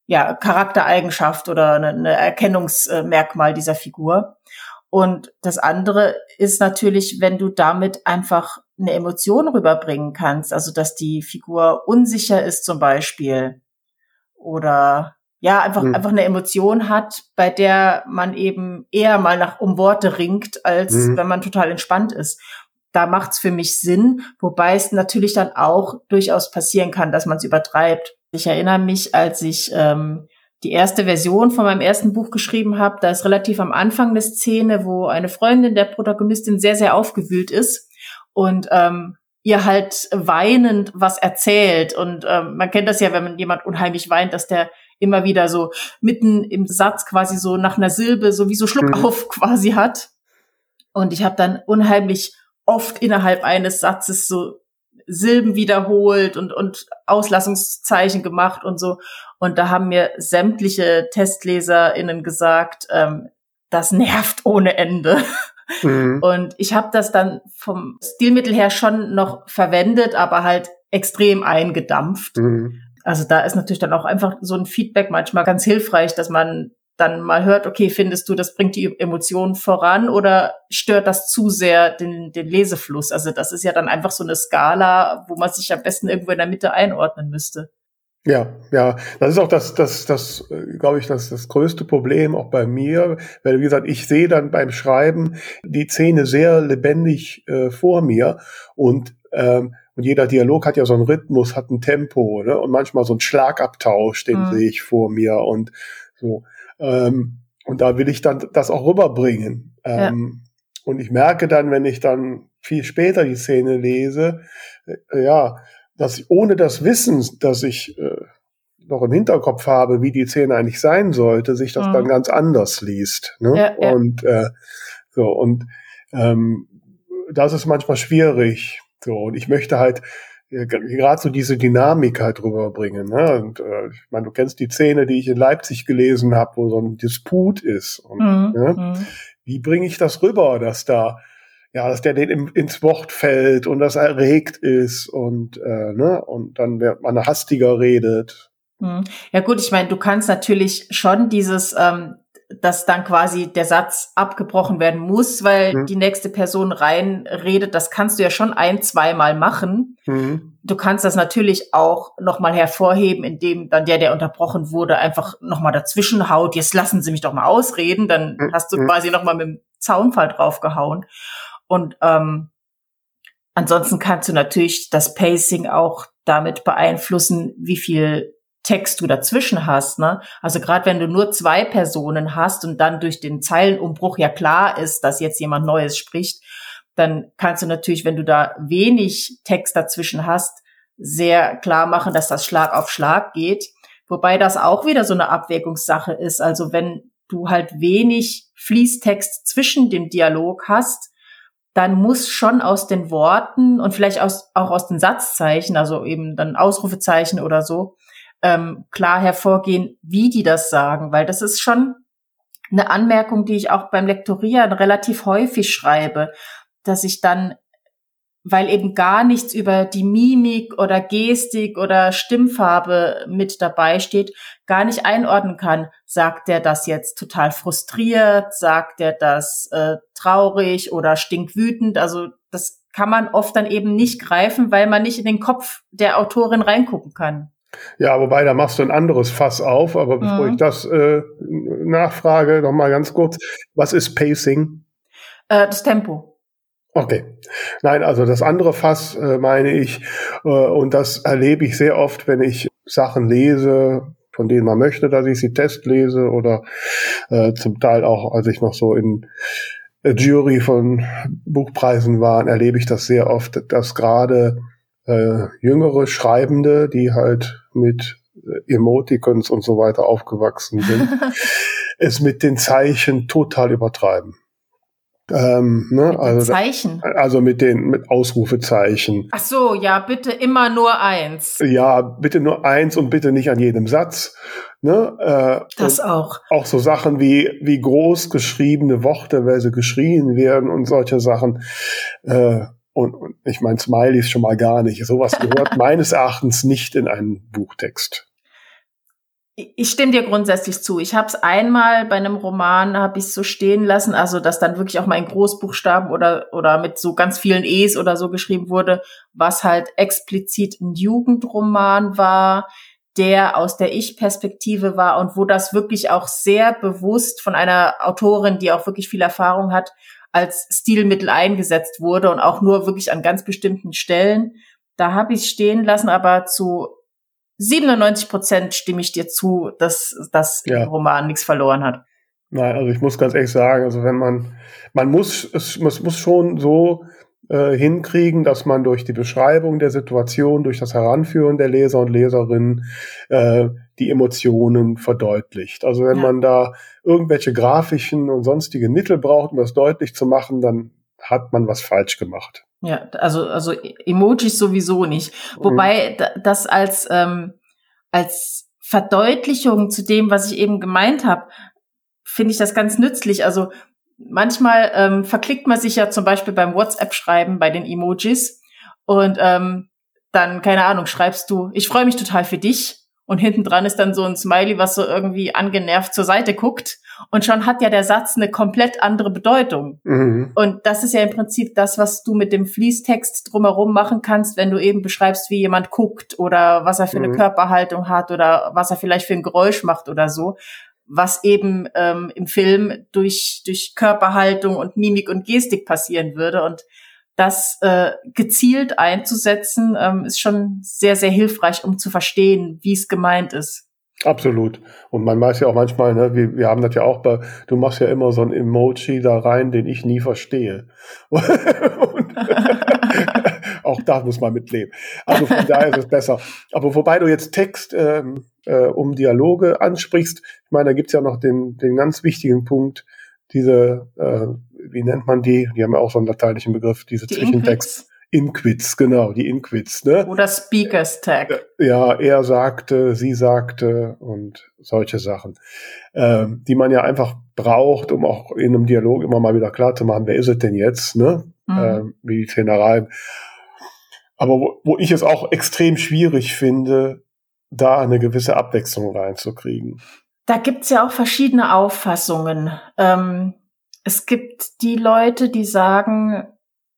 ja, Charaktereigenschaft oder eine, eine Erkennungsmerkmal dieser Figur. Und das andere ist natürlich, wenn du damit einfach eine Emotion rüberbringen kannst, also dass die Figur unsicher ist zum Beispiel oder ja, einfach, mhm. einfach eine Emotion hat, bei der man eben eher mal nach um Worte ringt, als mhm. wenn man total entspannt ist da macht's für mich Sinn, wobei es natürlich dann auch durchaus passieren kann, dass man es übertreibt. Ich erinnere mich, als ich ähm, die erste Version von meinem ersten Buch geschrieben habe, da ist relativ am Anfang eine Szene, wo eine Freundin der Protagonistin sehr, sehr aufgewühlt ist und ähm, ihr halt weinend was erzählt. Und ähm, man kennt das ja, wenn man jemand unheimlich weint, dass der immer wieder so mitten im Satz quasi so nach einer Silbe so wie so Schluck mhm. auf quasi hat. Und ich habe dann unheimlich oft innerhalb eines Satzes so Silben wiederholt und, und Auslassungszeichen gemacht und so. Und da haben mir sämtliche TestleserInnen gesagt, ähm, das nervt ohne Ende. Mhm. Und ich habe das dann vom Stilmittel her schon noch verwendet, aber halt extrem eingedampft. Mhm. Also da ist natürlich dann auch einfach so ein Feedback manchmal ganz hilfreich, dass man dann mal hört, okay, findest du, das bringt die Emotionen voran oder stört das zu sehr den, den Lesefluss? Also das ist ja dann einfach so eine Skala, wo man sich am besten irgendwo in der Mitte einordnen müsste. Ja, ja, das ist auch das, das, das, äh, glaube ich, das, das größte Problem auch bei mir, weil wie gesagt, ich sehe dann beim Schreiben die Szene sehr lebendig äh, vor mir und ähm, und jeder Dialog hat ja so einen Rhythmus, hat ein Tempo, ne? Und manchmal so ein Schlagabtausch, den mhm. sehe ich vor mir und so. Ähm, und da will ich dann das auch rüberbringen. Ähm, ja. Und ich merke dann, wenn ich dann viel später die Szene lese, äh, ja, dass ich ohne das Wissen, dass ich äh, noch im Hinterkopf habe, wie die Szene eigentlich sein sollte, sich das mhm. dann ganz anders liest. Ne? Ja. Und äh, so und ähm, das ist manchmal schwierig. So und ich möchte halt gerade so diese Dynamik halt rüberbringen. Ne? Und äh, ich meine, du kennst die Szene, die ich in Leipzig gelesen habe, wo so ein Disput ist. Und, mhm. ne? Mhm. Wie bringe ich das rüber, dass da ja, dass der den ins Wort fällt und das erregt ist und äh, ne und dann wird man hastiger redet. Mhm. Ja gut, ich meine, du kannst natürlich schon dieses ähm, dass dann quasi der Satz abgebrochen werden muss, weil mhm. die nächste Person reinredet. Das kannst du ja schon ein, zweimal machen. Mhm. Du kannst das natürlich auch nochmal hervorheben, indem dann der, der unterbrochen wurde, einfach nochmal dazwischen haut. Jetzt lassen Sie mich doch mal ausreden. Dann mhm. hast du mhm. quasi nochmal mit dem Zaunfall draufgehauen. Und ähm, ansonsten kannst du natürlich das Pacing auch damit beeinflussen, wie viel Text du dazwischen hast. Ne? Also gerade wenn du nur zwei Personen hast und dann durch den Zeilenumbruch ja klar ist, dass jetzt jemand Neues spricht, dann kannst du natürlich, wenn du da wenig Text dazwischen hast, sehr klar machen, dass das Schlag auf Schlag geht. Wobei das auch wieder so eine Abwägungssache ist. Also wenn du halt wenig Fließtext zwischen dem Dialog hast, dann muss schon aus den Worten und vielleicht aus, auch aus den Satzzeichen, also eben dann Ausrufezeichen oder so, ähm, klar hervorgehen, wie die das sagen, weil das ist schon eine Anmerkung, die ich auch beim Lektorieren relativ häufig schreibe, dass ich dann, weil eben gar nichts über die Mimik oder Gestik oder Stimmfarbe mit dabei steht, gar nicht einordnen kann. Sagt der das jetzt total frustriert? Sagt der das äh, traurig oder stinkwütend? Also das kann man oft dann eben nicht greifen, weil man nicht in den Kopf der Autorin reingucken kann. Ja, wobei, da machst du ein anderes Fass auf, aber bevor mhm. ich das äh, nachfrage, noch mal ganz kurz, was ist Pacing? Äh, das Tempo. Okay. Nein, also das andere Fass äh, meine ich, äh, und das erlebe ich sehr oft, wenn ich Sachen lese, von denen man möchte, dass ich sie testlese oder äh, zum Teil auch, als ich noch so in Jury von Buchpreisen war, erlebe ich das sehr oft, dass gerade äh, jüngere Schreibende, die halt mit äh, Emoticons und so weiter aufgewachsen sind, es mit den Zeichen total übertreiben. Ähm, ne, mit also, Zeichen. Also mit den mit Ausrufezeichen. Ach so, ja, bitte immer nur eins. Ja, bitte nur eins und bitte nicht an jedem Satz. Ne? Äh, das auch. Auch so Sachen wie wie groß geschriebene Worte, weil sie geschrien werden und solche Sachen. Äh, und, und ich meine, Smileys schon mal gar nicht. Sowas gehört meines Erachtens nicht in einen Buchtext. Ich stimme dir grundsätzlich zu. Ich habe es einmal bei einem Roman, habe ich so stehen lassen, also dass dann wirklich auch mal in Großbuchstaben oder, oder mit so ganz vielen E's oder so geschrieben wurde, was halt explizit ein Jugendroman war, der aus der Ich-Perspektive war und wo das wirklich auch sehr bewusst von einer Autorin, die auch wirklich viel Erfahrung hat, als Stilmittel eingesetzt wurde und auch nur wirklich an ganz bestimmten Stellen. Da habe ich stehen lassen, aber zu 97 Prozent stimme ich dir zu, dass das ja. Roman nichts verloren hat. Nein, also ich muss ganz ehrlich sagen, also wenn man, man muss, es, es muss schon so äh, hinkriegen, dass man durch die Beschreibung der Situation, durch das Heranführen der Leser und Leserinnen äh, die Emotionen verdeutlicht. Also wenn ja. man da irgendwelche grafischen und sonstige Mittel braucht, um das deutlich zu machen, dann hat man was falsch gemacht. Ja, also, also Emojis sowieso nicht. Wobei mhm. das als, ähm, als Verdeutlichung zu dem, was ich eben gemeint habe, finde ich das ganz nützlich. Also manchmal ähm, verklickt man sich ja zum Beispiel beim WhatsApp-Schreiben bei den Emojis und ähm, dann, keine Ahnung, schreibst du, ich freue mich total für dich und hinten dran ist dann so ein Smiley, was so irgendwie angenervt zur Seite guckt und schon hat ja der Satz eine komplett andere Bedeutung. Mhm. Und das ist ja im Prinzip das, was du mit dem Fließtext drumherum machen kannst, wenn du eben beschreibst, wie jemand guckt oder was er für eine mhm. Körperhaltung hat oder was er vielleicht für ein Geräusch macht oder so. Was eben ähm, im Film durch, durch Körperhaltung und Mimik und Gestik passieren würde. Und das äh, gezielt einzusetzen, ähm, ist schon sehr, sehr hilfreich, um zu verstehen, wie es gemeint ist. Absolut. Und man weiß ja auch manchmal, ne, wir, wir haben das ja auch bei, du machst ja immer so ein Emoji da rein, den ich nie verstehe. auch da muss man mitleben. Also von daher ist es besser. Aber wobei du jetzt Text ähm, äh, um Dialoge ansprichst, ich meine, da gibt's ja noch den, den ganz wichtigen Punkt, diese, äh, wie nennt man die? Die haben ja auch so einen lateinischen Begriff, diese die Zwischentext. Inquits, genau, die Inquits, ne? Oder Speakers Tag. Ja, er sagte, sie sagte und solche Sachen, ähm, die man ja einfach braucht, um auch in einem Dialog immer mal wieder klar zu machen, wer ist es denn jetzt, ne? Mhm. Ähm, wie die Szenereien. Aber wo, wo ich es auch extrem schwierig finde, da eine gewisse Abwechslung reinzukriegen. Da gibt's ja auch verschiedene Auffassungen. Ähm, es gibt die Leute, die sagen,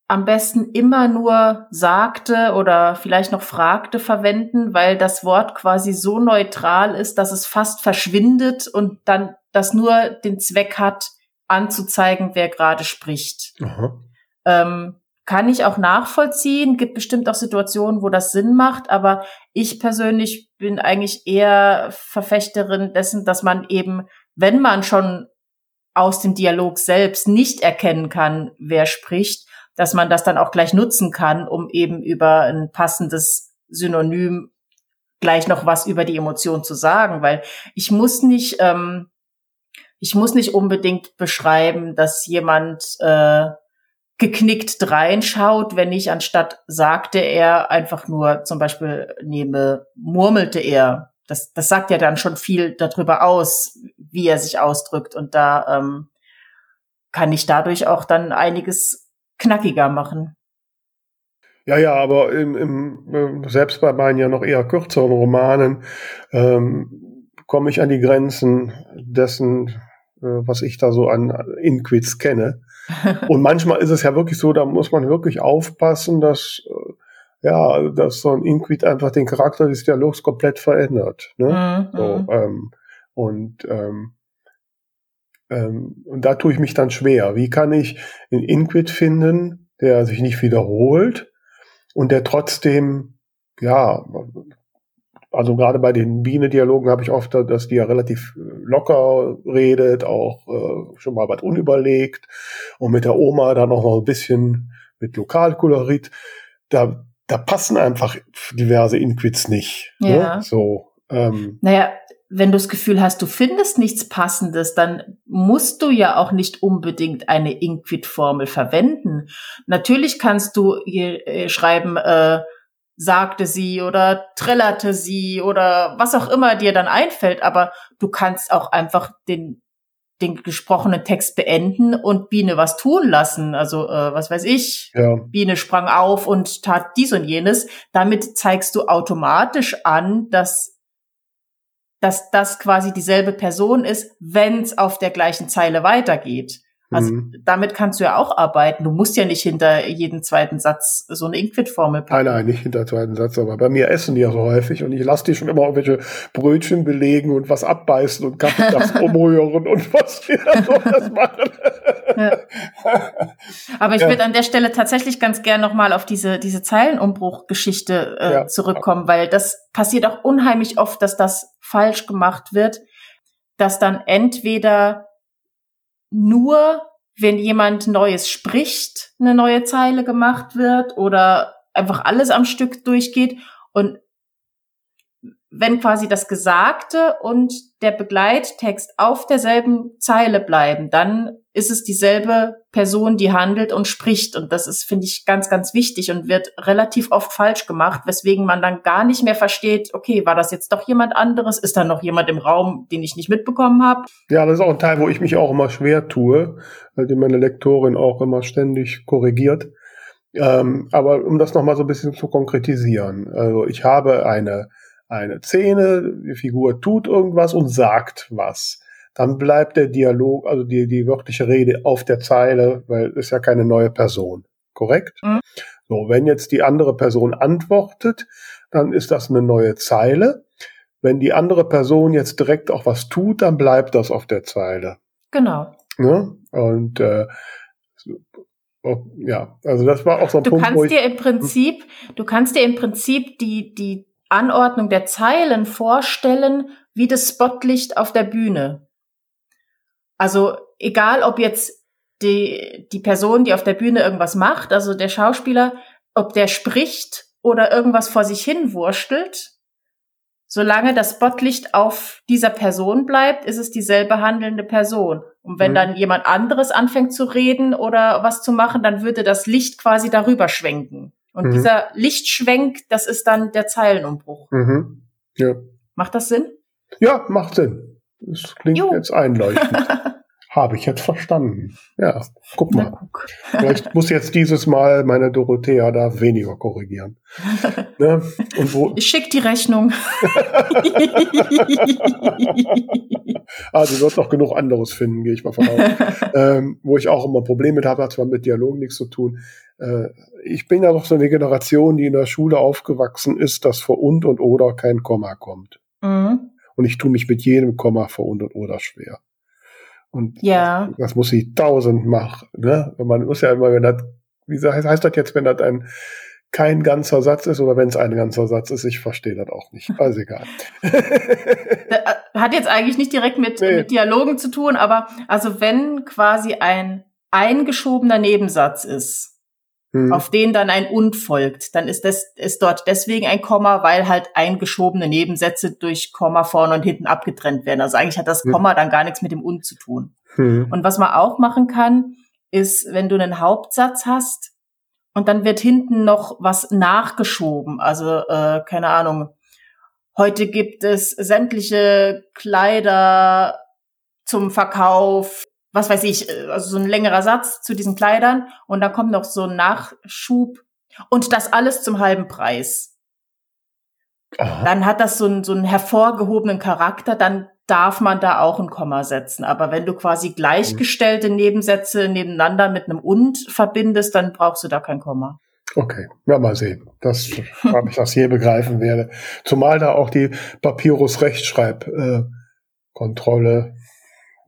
am besten immer nur sagte oder vielleicht noch fragte verwenden, weil das Wort quasi so neutral ist, dass es fast verschwindet und dann das nur den Zweck hat, anzuzeigen, wer gerade spricht. Ähm, kann ich auch nachvollziehen, gibt bestimmt auch Situationen, wo das Sinn macht, aber ich persönlich bin eigentlich eher Verfechterin dessen, dass man eben, wenn man schon aus dem Dialog selbst nicht erkennen kann, wer spricht, dass man das dann auch gleich nutzen kann, um eben über ein passendes Synonym gleich noch was über die Emotion zu sagen, weil ich muss nicht, ähm, ich muss nicht unbedingt beschreiben, dass jemand äh, geknickt reinschaut, wenn ich anstatt sagte er einfach nur zum Beispiel nehme, murmelte er. Das, das sagt ja dann schon viel darüber aus, wie er sich ausdrückt. Und da ähm, kann ich dadurch auch dann einiges knackiger machen. Ja, ja, aber im, im, äh, selbst bei meinen ja noch eher kürzeren Romanen ähm, komme ich an die Grenzen dessen, äh, was ich da so an Inquits kenne. Und manchmal ist es ja wirklich so, da muss man wirklich aufpassen, dass äh, ja, dass so ein Inquit einfach den Charakter des Dialogs komplett verändert. Ne? Mhm. So, mhm. ähm, und ähm, ähm, und da tue ich mich dann schwer. Wie kann ich einen Inquit finden, der sich nicht wiederholt und der trotzdem, ja, also gerade bei den Biene-Dialogen habe ich oft, dass die ja relativ locker redet, auch äh, schon mal was unüberlegt und mit der Oma dann auch noch ein bisschen mit Lokalkolorit. Da, da passen einfach diverse Inquits nicht. Ne? Ja. Ne? So. Ähm, naja, wenn du das Gefühl hast, du findest nichts Passendes, dann musst du ja auch nicht unbedingt eine Inquit-Formel verwenden. Natürlich kannst du hier äh, schreiben, äh, sagte sie oder trällerte sie oder was auch immer dir dann einfällt, aber du kannst auch einfach den den gesprochenen Text beenden und Biene was tun lassen. Also äh, was weiß ich, ja. Biene sprang auf und tat dies und jenes. Damit zeigst du automatisch an, dass dass das quasi dieselbe Person ist, wenn es auf der gleichen Zeile weitergeht. Also mhm. damit kannst du ja auch arbeiten. Du musst ja nicht hinter jeden zweiten Satz so eine Inquit-Formel packen. Nein, nein, nicht hinter zweiten Satz, aber bei mir essen die ja so häufig und ich lasse die schon immer irgendwelche Brötchen belegen und was abbeißen und das umrühren und was wir so das machen. Ja. Aber ich ja. würde an der Stelle tatsächlich ganz gern nochmal auf diese, diese Zeilenumbruch-Geschichte äh, ja. zurückkommen, weil das passiert auch unheimlich oft, dass das falsch gemacht wird, dass dann entweder nur, wenn jemand Neues spricht, eine neue Zeile gemacht wird oder einfach alles am Stück durchgeht. Und wenn quasi das Gesagte und der Begleittext auf derselben Zeile bleiben, dann ist es dieselbe Person, die handelt und spricht. Und das ist, finde ich, ganz, ganz wichtig und wird relativ oft falsch gemacht, weswegen man dann gar nicht mehr versteht, okay, war das jetzt doch jemand anderes? Ist da noch jemand im Raum, den ich nicht mitbekommen habe? Ja, das ist auch ein Teil, wo ich mich auch immer schwer tue, weil die meine Lektorin auch immer ständig korrigiert. Ähm, aber um das nochmal so ein bisschen zu konkretisieren. Also ich habe eine eine Szene, die Figur tut irgendwas und sagt was. Dann bleibt der Dialog, also die, die wörtliche Rede auf der Zeile, weil es ja keine neue Person. Korrekt? Mhm. So, wenn jetzt die andere Person antwortet, dann ist das eine neue Zeile. Wenn die andere Person jetzt direkt auch was tut, dann bleibt das auf der Zeile. Genau. Ne? Und äh, oh, ja, also das war auch so ein du Punkt. Kannst wo ich, dir im Prinzip, du kannst dir im Prinzip die, die Anordnung der Zeilen vorstellen wie das Spotlicht auf der Bühne. Also egal, ob jetzt die, die Person, die auf der Bühne irgendwas macht, also der Schauspieler, ob der spricht oder irgendwas vor sich hin wurstelt, solange das Spotlicht auf dieser Person bleibt, ist es dieselbe handelnde Person. Und wenn mhm. dann jemand anderes anfängt zu reden oder was zu machen, dann würde das Licht quasi darüber schwenken. Und mhm. dieser Lichtschwenk, das ist dann der Zeilenumbruch. Mhm. Ja. Macht das Sinn? Ja, macht Sinn. Das klingt jo. jetzt einleuchtend. Habe ich jetzt verstanden. Ja, guck mal. Guck. Vielleicht muss jetzt dieses Mal meine Dorothea da weniger korrigieren. ne? Und wo ich schicke die Rechnung. ah, sie wird noch genug anderes finden, gehe ich mal von aus. ähm, wo ich auch immer Probleme mit habe, hat zwar mit Dialogen nichts zu tun. Äh, ich bin ja noch so eine Generation, die in der Schule aufgewachsen ist, dass vor und und oder kein Komma kommt. Mhm. Und ich tue mich mit jedem Komma vor und und oder schwer. Und ja. das, das muss ich tausend machen. Ne? Man muss ja immer, wenn das, wie heißt, heißt das jetzt, wenn das ein kein ganzer Satz ist oder wenn es ein ganzer Satz ist, ich verstehe das auch nicht. Also egal. Äh, hat jetzt eigentlich nicht direkt mit, nee. mit Dialogen zu tun, aber also wenn quasi ein eingeschobener Nebensatz ist, hm. auf den dann ein und folgt, dann ist das ist dort deswegen ein Komma, weil halt eingeschobene Nebensätze durch Komma vorne und hinten abgetrennt werden. Also eigentlich hat das hm. Komma hm. dann gar nichts mit dem und zu tun. Hm. Und was man auch machen kann, ist, wenn du einen Hauptsatz hast und dann wird hinten noch was nachgeschoben. Also äh, keine Ahnung. Heute gibt es sämtliche Kleider zum Verkauf was weiß ich, äh, also so ein längerer Satz zu diesen Kleidern und dann kommt noch so ein Nachschub und das alles zum halben Preis. Aha. Dann hat das so einen, so einen hervorgehobenen Charakter, dann darf man da auch ein Komma setzen. Aber wenn du quasi gleichgestellte Nebensätze nebeneinander mit einem und verbindest, dann brauchst du da kein Komma. Okay, ja, mal sehen. Das, ob ich das je begreifen werde. Zumal da auch die Papyrus-Rechtschreibkontrolle äh,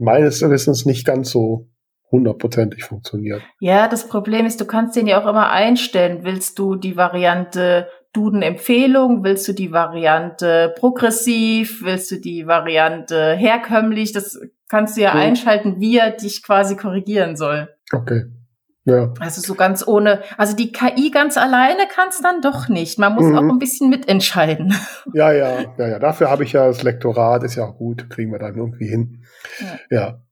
meines Wissens nicht ganz so hundertprozentig funktioniert. Ja, das Problem ist, du kannst den ja auch immer einstellen. Willst du die Variante Duden-Empfehlung? Willst du die Variante progressiv? Willst du die Variante herkömmlich? Das kannst du ja mhm. einschalten, wie er dich quasi korrigieren soll. Okay. Ja. Also so ganz ohne, also die KI ganz alleine kann es dann doch nicht. Man muss mhm. auch ein bisschen mitentscheiden. Ja, ja, ja, ja. Dafür habe ich ja das Lektorat, ist ja auch gut, kriegen wir dann irgendwie hin. Ja. ja.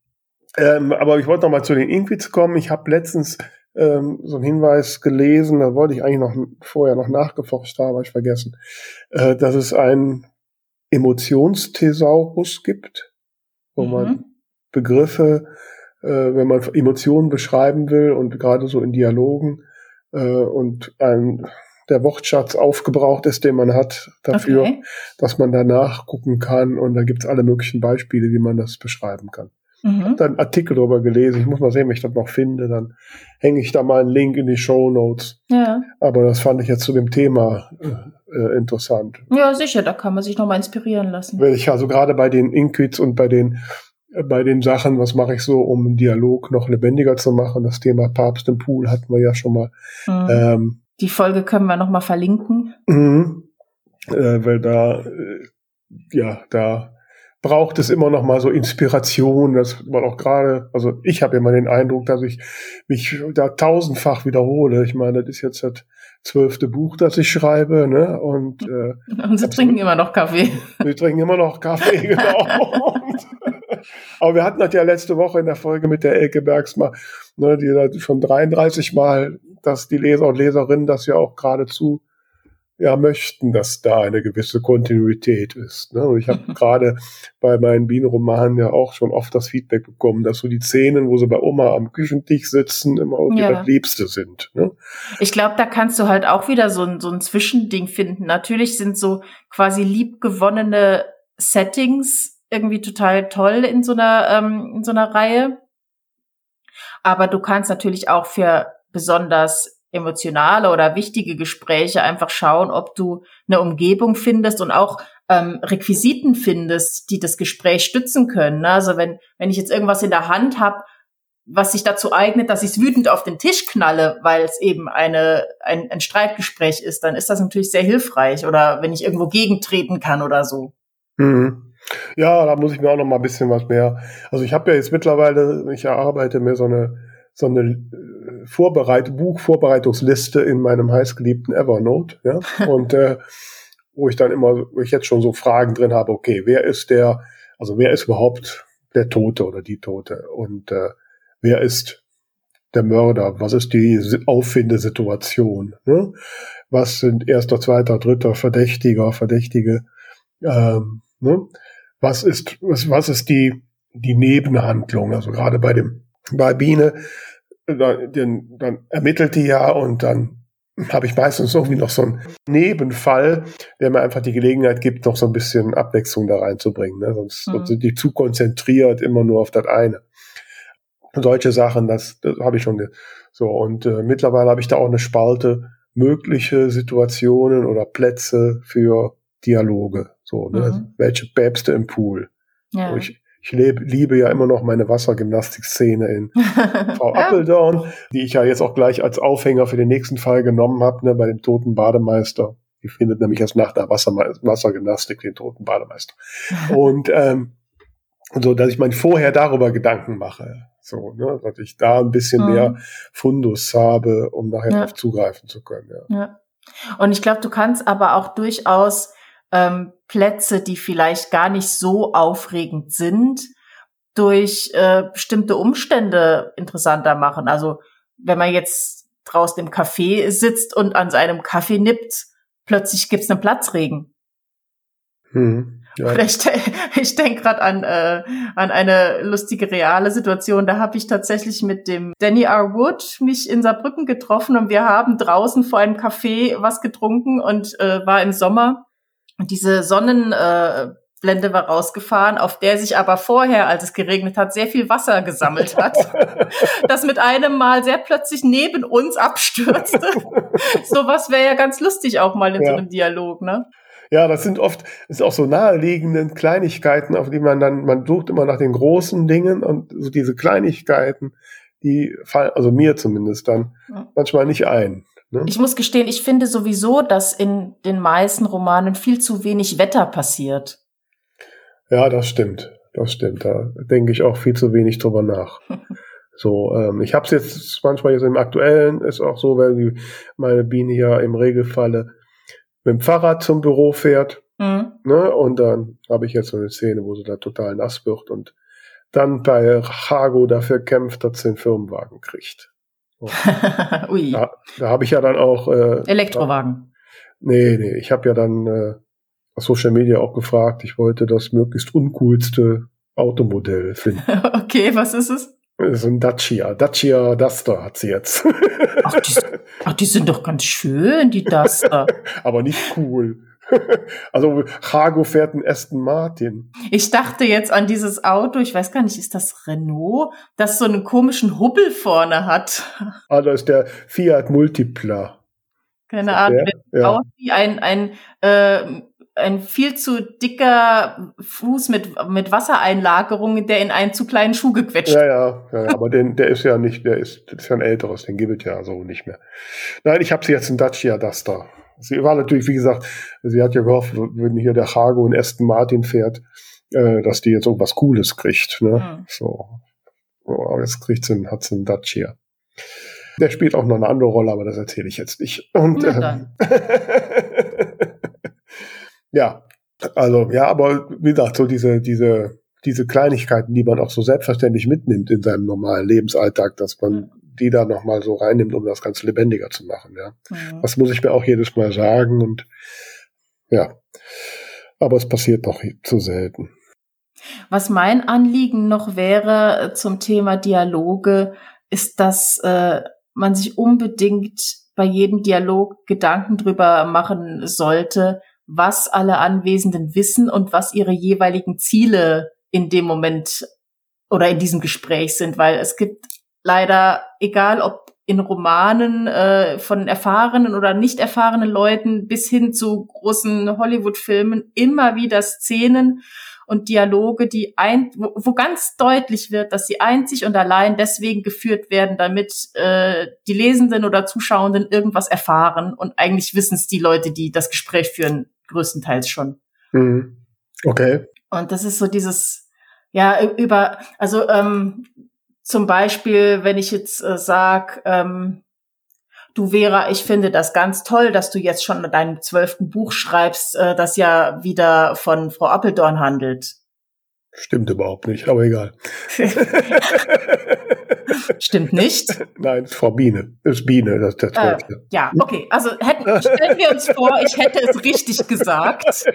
Ähm, aber ich wollte noch mal zu den Inquits kommen. Ich habe letztens ähm, so einen Hinweis gelesen, da wollte ich eigentlich noch vorher noch nachgeforscht haben, habe ich vergessen, äh, dass es einen Emotionsthesaurus gibt, wo mhm. man Begriffe äh, wenn man Emotionen beschreiben will und gerade so in Dialogen äh, und ein, der Wortschatz aufgebraucht ist, den man hat dafür, okay. dass man danach gucken kann und da gibt's alle möglichen Beispiele, wie man das beschreiben kann. Mhm. Hab da einen Artikel drüber gelesen. Ich muss mal sehen, wenn ich das noch finde. Dann hänge ich da mal einen Link in die Show Notes. Ja. Aber das fand ich jetzt zu dem Thema äh, äh interessant. Ja, sicher. Da kann man sich noch mal inspirieren lassen. Weil ich also gerade bei den Inquits und bei den bei den Sachen, was mache ich so, um einen Dialog noch lebendiger zu machen. Das Thema Papst im Pool hatten wir ja schon mal. Mhm. Ähm, die Folge können wir noch mal verlinken. Mhm. Äh, weil da, äh, ja, da braucht es immer noch mal so Inspiration, dass man auch gerade, also ich habe immer den Eindruck, dass ich mich da tausendfach wiederhole. Ich meine, das ist jetzt das zwölfte Buch, das ich schreibe, ne? Und, äh, und sie trinken immer noch Kaffee. Sie trinken immer noch Kaffee, genau. aber wir hatten das ja letzte Woche in der Folge mit der Elke Bergsma, ne, die da schon 33 Mal, dass die Leser und Leserinnen das ja auch geradezu ja möchten, dass da eine gewisse Kontinuität ist. Ne? Und ich habe gerade bei meinen Bienenromanen ja auch schon oft das Feedback bekommen, dass so die Szenen, wo sie bei Oma am Küchentisch sitzen, immer ja. das Liebste sind. Ne? Ich glaube, da kannst du halt auch wieder so ein, so ein Zwischending finden. Natürlich sind so quasi liebgewonnene Settings irgendwie total toll in so einer, ähm, in so einer Reihe. Aber du kannst natürlich auch für besonders emotionale oder wichtige Gespräche einfach schauen, ob du eine Umgebung findest und auch ähm, Requisiten findest, die das Gespräch stützen können. Ne? Also wenn, wenn ich jetzt irgendwas in der Hand habe, was sich dazu eignet, dass ich es wütend auf den Tisch knalle, weil es eben eine, ein, ein Streitgespräch ist, dann ist das natürlich sehr hilfreich. Oder wenn ich irgendwo gegentreten kann oder so. Mhm. Ja, da muss ich mir auch noch mal ein bisschen was mehr. Also ich habe ja jetzt mittlerweile, ich erarbeite mir so eine so eine äh, Vorbereit Buchvorbereitungsliste in meinem heißgeliebten Evernote, ja, und äh, wo ich dann immer, wo ich jetzt schon so Fragen drin habe, okay, wer ist der, also wer ist überhaupt der Tote oder die Tote und äh, wer ist der Mörder, was ist die Auffindesituation, ne? was sind erster, zweiter, dritter Verdächtiger, Verdächtige, ähm, ne? Was ist, was, was ist die, die Nebenhandlung, also gerade bei dem bei Biene, dann, dann ermittelt die ja und dann habe ich meistens irgendwie noch so einen Nebenfall, der mir einfach die Gelegenheit gibt, noch so ein bisschen Abwechslung da reinzubringen. Ne? Sonst, mhm. sonst sind die zu konzentriert immer nur auf das eine. Solche Sachen, das, das habe ich schon so. Und äh, mittlerweile habe ich da auch eine Spalte mögliche Situationen oder Plätze für Dialoge. So, ne? Mhm. Welche Päpste im Pool? Ja. Wo ich ich lebe, liebe ja immer noch meine Wassergymnastik-Szene in Frau Appeldorn, die ich ja jetzt auch gleich als Aufhänger für den nächsten Fall genommen habe, ne, bei dem toten Bademeister. Die findet nämlich erst nach der Wasser Wassergymnastik den toten Bademeister. Und ähm, so, dass ich mir vorher darüber Gedanken mache. So, ne, dass ich da ein bisschen mhm. mehr Fundus habe, um nachher ja. darauf zugreifen zu können. Ja. ja. Und ich glaube, du kannst aber auch durchaus ähm, Plätze, die vielleicht gar nicht so aufregend sind, durch äh, bestimmte Umstände interessanter machen. Also wenn man jetzt draußen im Café sitzt und an seinem Kaffee nippt, plötzlich gibt's einen Platzregen. Hm, ja. Oder ich, ich denke gerade an, äh, an eine lustige reale Situation. Da habe ich tatsächlich mit dem Danny R. Wood mich in Saarbrücken getroffen und wir haben draußen vor einem Café was getrunken und äh, war im Sommer und diese Sonnenblende war rausgefahren, auf der sich aber vorher, als es geregnet hat, sehr viel Wasser gesammelt hat, das mit einem Mal sehr plötzlich neben uns abstürzte. Sowas wäre ja ganz lustig auch mal in ja. so einem Dialog, ne? Ja, das sind oft, das ist auch so naheliegenden Kleinigkeiten, auf die man dann, man sucht immer nach den großen Dingen und so diese Kleinigkeiten, die fallen, also mir zumindest dann, manchmal nicht ein. Ne? Ich muss gestehen, ich finde sowieso, dass in den meisten Romanen viel zu wenig Wetter passiert. Ja, das stimmt. Das stimmt. Da denke ich auch viel zu wenig drüber nach. so, ähm, ich habe es jetzt manchmal jetzt im Aktuellen ist auch so, wenn die, meine Biene ja im Regelfalle mit dem Fahrrad zum Büro fährt. Mhm. Ne, und dann habe ich jetzt so eine Szene, wo sie da total nass wird und dann bei Hago dafür kämpft, dass sie den Firmenwagen kriegt. Ui. Da, da habe ich ja dann auch. Äh, Elektrowagen. Da, nee, nee, ich habe ja dann äh, auf Social Media auch gefragt, ich wollte das möglichst uncoolste Automodell finden. okay, was ist es? Das ist ein Dacia. Dacia Duster hat sie jetzt. ach, die, ach, die sind doch ganz schön, die Duster. Aber nicht cool. also Hago fährt einen Aston Martin. Ich dachte jetzt an dieses Auto, ich weiß gar nicht, ist das Renault, das so einen komischen Hubbel vorne hat. Ah, das ist der Fiat Multipla. Keine Ahnung, der? Ja. wie ein, ein, äh, ein viel zu dicker Fuß mit, mit Wassereinlagerung, der in einen zu kleinen Schuh gequetscht ja, ja, ja, aber den, der ist ja nicht, der ist, das ist ja ein älteres, den gibt es ja so nicht mehr. Nein, ich habe sie jetzt in Dacia Duster. Sie war natürlich, wie gesagt, sie hat ja gehofft, wenn hier der Hago in Aston Martin fährt, äh, dass die jetzt irgendwas Cooles kriegt. Ne? Mhm. So. Aber jetzt kriegt sie, hat sie einen Dacia. Der spielt auch noch eine andere Rolle, aber das erzähle ich jetzt nicht. Und, äh, ja, also ja, aber wie gesagt, so diese, diese, diese Kleinigkeiten, die man auch so selbstverständlich mitnimmt in seinem normalen Lebensalltag, dass man die da nochmal so reinnimmt, um das Ganze lebendiger zu machen. Ja. Mhm. Das muss ich mir auch jedes Mal sagen und ja. Aber es passiert doch zu selten. Was mein Anliegen noch wäre äh, zum Thema Dialoge, ist, dass äh, man sich unbedingt bei jedem Dialog Gedanken drüber machen sollte, was alle Anwesenden wissen und was ihre jeweiligen Ziele in dem Moment oder in diesem Gespräch sind, weil es gibt leider, egal ob in Romanen äh, von erfahrenen oder nicht erfahrenen Leuten bis hin zu großen Hollywood-Filmen immer wieder Szenen und Dialoge, die ein, wo, wo ganz deutlich wird, dass sie einzig und allein deswegen geführt werden, damit äh, die Lesenden oder Zuschauenden irgendwas erfahren und eigentlich wissen es die Leute, die das Gespräch führen, größtenteils schon. Mhm. Okay. Und das ist so dieses, ja, über, also ähm, zum Beispiel, wenn ich jetzt äh, sag, ähm, du Vera, ich finde das ganz toll, dass du jetzt schon dein zwölften Buch schreibst, äh, das ja wieder von Frau Appeldorn handelt. Stimmt überhaupt nicht, aber egal. Stimmt nicht? Nein, Frau Biene. Ist Biene, das ist der. Äh, ja, okay. Also hätten, stellen wir uns vor, ich hätte es richtig gesagt.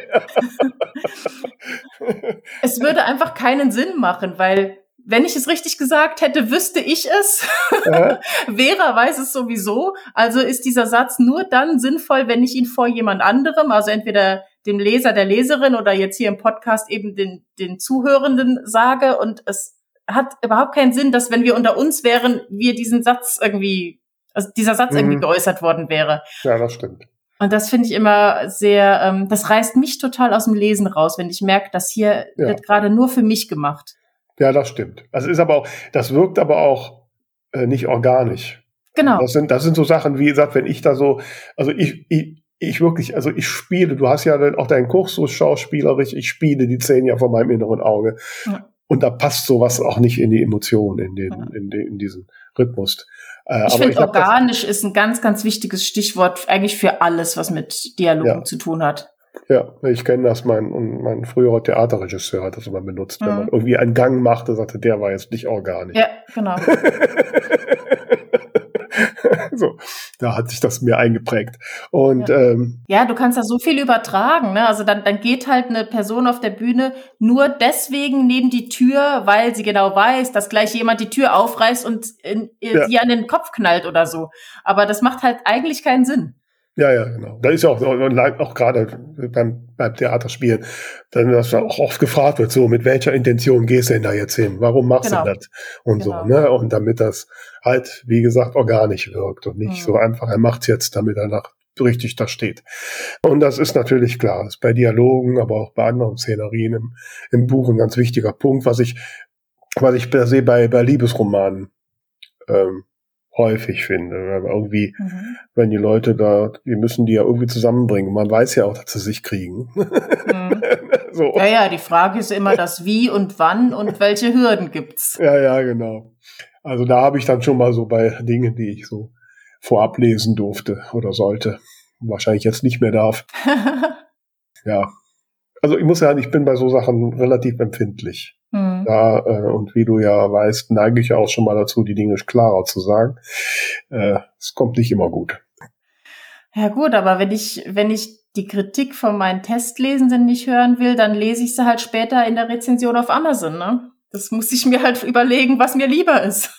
es würde einfach keinen Sinn machen, weil wenn ich es richtig gesagt hätte, wüsste ich es. Ja. Vera weiß es sowieso. Also ist dieser Satz nur dann sinnvoll, wenn ich ihn vor jemand anderem, also entweder dem Leser, der Leserin oder jetzt hier im Podcast eben den, den Zuhörenden sage. Und es hat überhaupt keinen Sinn, dass wenn wir unter uns wären, wir diesen Satz irgendwie, also dieser Satz mhm. irgendwie geäußert worden wäre. Ja, das stimmt. Und das finde ich immer sehr, ähm, das reißt mich total aus dem Lesen raus, wenn ich merke, dass hier ja. wird gerade nur für mich gemacht. Ja, das stimmt. Das ist aber auch, das wirkt aber auch äh, nicht organisch. Genau. Das sind, das sind so Sachen, wie gesagt, wenn ich da so, also ich, ich, ich wirklich, also ich spiele, du hast ja auch deinen Kurs so schauspielerisch, ich spiele die Szenen ja vor meinem inneren Auge. Ja. Und da passt sowas auch nicht in die Emotionen, in den, ja. in, den, in diesen Rhythmus. Äh, ich finde, organisch ist ein ganz, ganz wichtiges Stichwort eigentlich für alles, was mit Dialogen ja. zu tun hat. Ja, ich kenne das. Mein, mein früherer Theaterregisseur hat das immer benutzt. Mhm. Wenn man irgendwie einen Gang machte, sagte, der war jetzt nicht organisch. Ja, genau. so, da hat sich das mir eingeprägt. Und ja. Ähm, ja, du kannst da so viel übertragen. Ne? Also dann, dann geht halt eine Person auf der Bühne nur deswegen neben die Tür, weil sie genau weiß, dass gleich jemand die Tür aufreißt und in, in, ja. sie an den Kopf knallt oder so. Aber das macht halt eigentlich keinen Sinn. Ja, ja, genau. Da ist ja auch, auch gerade beim, beim Theaterspielen, dann dass auch oft gefragt wird, so, mit welcher Intention gehst du denn da jetzt hin? Warum machst genau. du das? Und genau. so, ne? Und damit das halt, wie gesagt, organisch wirkt und nicht mhm. so einfach, er macht's jetzt, damit er nach richtig da steht. Und das ist natürlich klar, ist bei Dialogen, aber auch bei anderen Szenerien im, im Buch ein ganz wichtiger Punkt, was ich, was ich per se bei, bei Liebesromanen ähm, häufig finde. Weil irgendwie, mhm. wenn die Leute da, die müssen die ja irgendwie zusammenbringen. Man weiß ja auch, dass sie sich kriegen. Mhm. so. Ja, ja, die Frage ist immer das Wie und wann und welche Hürden gibt's. Ja, ja, genau. Also da habe ich dann schon mal so bei Dingen, die ich so vorab lesen durfte oder sollte. Wahrscheinlich jetzt nicht mehr darf. ja. Also ich muss sagen, ich bin bei so Sachen relativ empfindlich. Mhm. Ja, äh, und wie du ja weißt, neige ich auch schon mal dazu, die Dinge klarer zu sagen. Äh, es kommt nicht immer gut. Ja gut, aber wenn ich, wenn ich die Kritik von meinen Testlesenden nicht hören will, dann lese ich sie halt später in der Rezension auf Amazon, ne? Das muss ich mir halt überlegen, was mir lieber ist.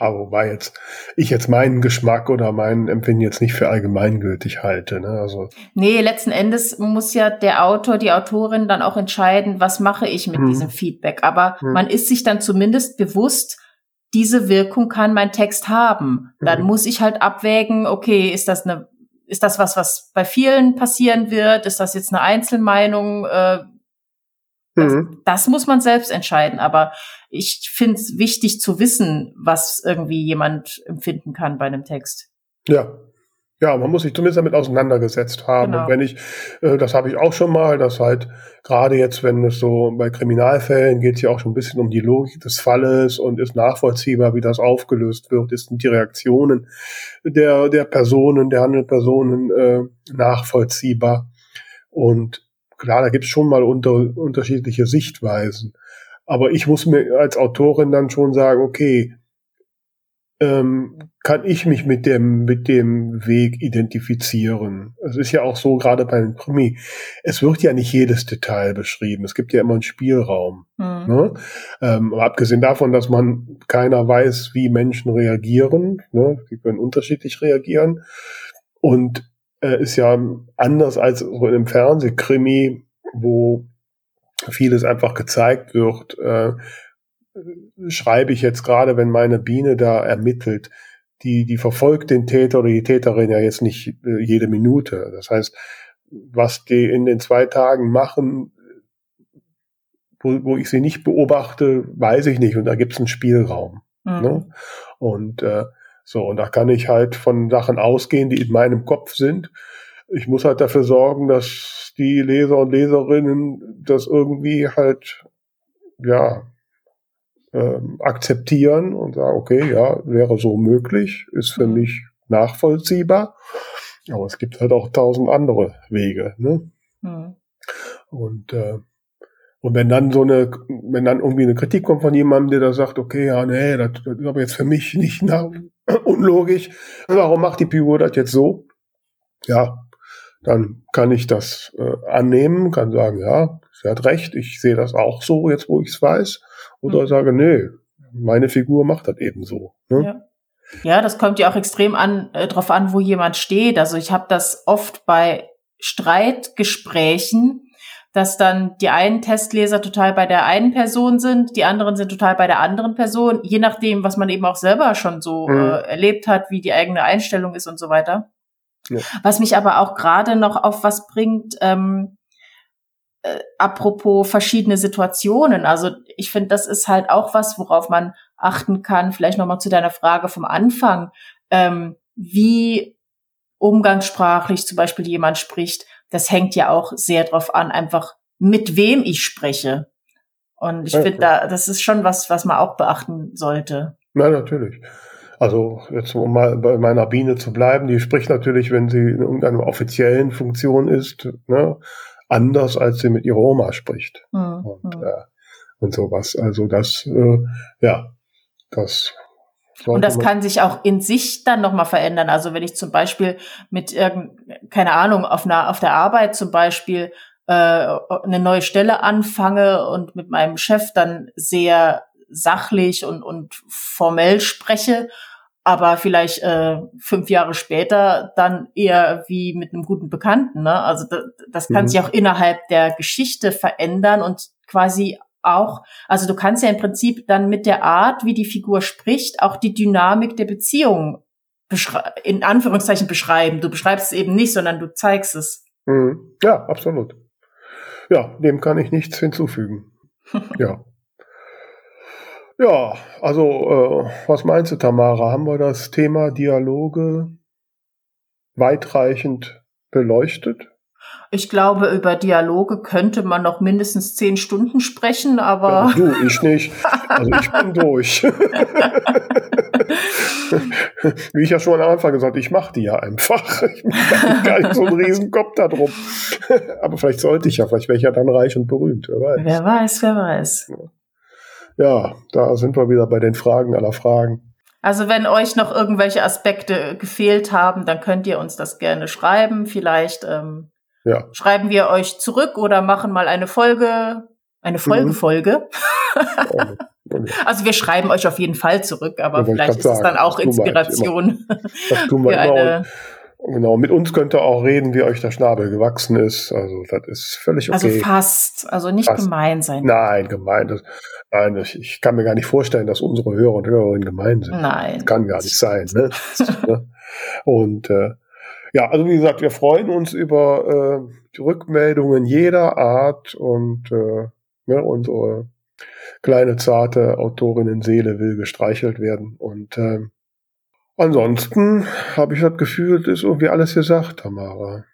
Ja, wobei jetzt ich jetzt meinen Geschmack oder meinen Empfinden jetzt nicht für allgemeingültig halte. Ne? Also nee, letzten Endes muss ja der Autor, die Autorin dann auch entscheiden, was mache ich mit hm. diesem Feedback. Aber hm. man ist sich dann zumindest bewusst, diese Wirkung kann mein Text haben. Dann hm. muss ich halt abwägen, okay, ist das eine, ist das was, was bei vielen passieren wird? Ist das jetzt eine Einzelmeinung? Äh, mhm. das, muss man selbst entscheiden. Aber ich finde es wichtig zu wissen, was irgendwie jemand empfinden kann bei einem Text. Ja, Ja, man muss sich zumindest damit auseinandergesetzt haben. Genau. Und wenn ich, äh, das habe ich auch schon mal, dass halt gerade jetzt, wenn es so bei Kriminalfällen geht es ja auch schon ein bisschen um die Logik des Falles und ist nachvollziehbar, wie das aufgelöst wird, ist die Reaktionen der, der Personen, der handelnden Personen äh, nachvollziehbar. Und klar, da gibt es schon mal unter, unterschiedliche Sichtweisen. Aber ich muss mir als Autorin dann schon sagen, okay, ähm, kann ich mich mit dem, mit dem Weg identifizieren. Es ist ja auch so, gerade bei einem Krimi, es wird ja nicht jedes Detail beschrieben. Es gibt ja immer einen Spielraum. Mhm. Ne? Ähm, abgesehen davon, dass man keiner weiß, wie Menschen reagieren. Ne? Die können unterschiedlich reagieren. Und äh, ist ja anders als so in einem Fernsehkrimi, wo vieles einfach gezeigt wird. Äh, schreibe ich jetzt gerade, wenn meine Biene da ermittelt, die, die verfolgt den Täter oder die Täterin ja jetzt nicht äh, jede Minute. Das heißt, was die in den zwei Tagen machen, wo, wo ich sie nicht beobachte, weiß ich nicht. Und da gibt es einen Spielraum. Mhm. Ne? Und äh, so, und da kann ich halt von Sachen ausgehen, die in meinem Kopf sind. Ich muss halt dafür sorgen, dass die Leser und Leserinnen das irgendwie halt, ja, ähm, akzeptieren und sagen, okay, ja, wäre so möglich, ist für mhm. mich nachvollziehbar. Aber es gibt halt auch tausend andere Wege. Ne? Mhm. Und, äh, und wenn dann so eine, wenn dann irgendwie eine Kritik kommt von jemandem, der da sagt, okay, ja, nee, das, das ist aber jetzt für mich nicht na, unlogisch, warum macht die Figur das jetzt so? Ja, dann kann ich das äh, annehmen, kann sagen, ja, sie hat recht, ich sehe das auch so, jetzt wo ich es weiß. Oder mhm. sage, nee, meine Figur macht das eben so. Ne? Ja. ja, das kommt ja auch extrem an, äh, drauf an, wo jemand steht. Also ich habe das oft bei Streitgesprächen, dass dann die einen Testleser total bei der einen Person sind, die anderen sind total bei der anderen Person, je nachdem, was man eben auch selber schon so mhm. äh, erlebt hat, wie die eigene Einstellung ist und so weiter. Ja. Was mich aber auch gerade noch auf was bringt, ähm, äh, apropos verschiedene Situationen. Also ich finde, das ist halt auch was, worauf man achten kann. Vielleicht nochmal zu deiner Frage vom Anfang. Ähm, wie umgangssprachlich zum Beispiel jemand spricht, das hängt ja auch sehr drauf an, einfach mit wem ich spreche. Und ich ja, finde, da, das ist schon was, was man auch beachten sollte. Ja, natürlich. Also jetzt um mal bei meiner Biene zu bleiben, die spricht natürlich, wenn sie in irgendeiner offiziellen Funktion ist, ne, anders, als sie mit ihrer Oma spricht. Mhm. Und, hm. äh, und sowas. Also das, äh, ja, das. Und das kann sich auch in sich dann nochmal verändern. Also wenn ich zum Beispiel mit irgend, keine Ahnung, auf einer, auf der Arbeit zum Beispiel äh, eine neue Stelle anfange und mit meinem Chef dann sehr sachlich und, und formell spreche aber vielleicht äh, fünf Jahre später dann eher wie mit einem guten Bekannten. Ne? Also das, das kann mhm. sich auch innerhalb der Geschichte verändern und quasi auch, also du kannst ja im Prinzip dann mit der Art, wie die Figur spricht, auch die Dynamik der Beziehung in Anführungszeichen beschreiben. Du beschreibst es eben nicht, sondern du zeigst es. Mhm. Ja, absolut. Ja, dem kann ich nichts hinzufügen. ja. Ja, also äh, was meinst du, Tamara? Haben wir das Thema Dialoge weitreichend beleuchtet? Ich glaube, über Dialoge könnte man noch mindestens zehn Stunden sprechen, aber. Ja, du, ich nicht. Also ich bin durch. Wie ich ja schon am Anfang gesagt habe, ich mache die ja einfach. Ich mache gar nicht so einen riesen Kopf da drum. aber vielleicht sollte ich ja, vielleicht wäre ich ja dann reich und berühmt. Wer weiß, wer weiß. Wer weiß. Ja. Ja, da sind wir wieder bei den Fragen aller Fragen. Also wenn euch noch irgendwelche Aspekte gefehlt haben, dann könnt ihr uns das gerne schreiben. Vielleicht ähm, ja. schreiben wir euch zurück oder machen mal eine Folge, eine Folgefolge. Mhm. also wir schreiben euch auf jeden Fall zurück, aber ja, vielleicht ist es dann auch Inspiration. Das tun wir immer. Genau, mit uns könnt ihr auch reden, wie euch der Schnabel gewachsen ist. Also das ist völlig also okay. Also fast, also nicht fast. gemein sein. Nein, gemein. Das, nein, ich, ich, kann mir gar nicht vorstellen, dass unsere Hörer und Hörerinnen gemein sind. Nein. Das kann gar nicht sein. Ne? ne? und äh, ja, also wie gesagt, wir freuen uns über äh, die Rückmeldungen jeder Art und äh, ne, unsere kleine zarte Autorinnenseele will gestreichelt werden und äh, ansonsten habe ich das Gefühl, das ist irgendwie alles gesagt, Tamara.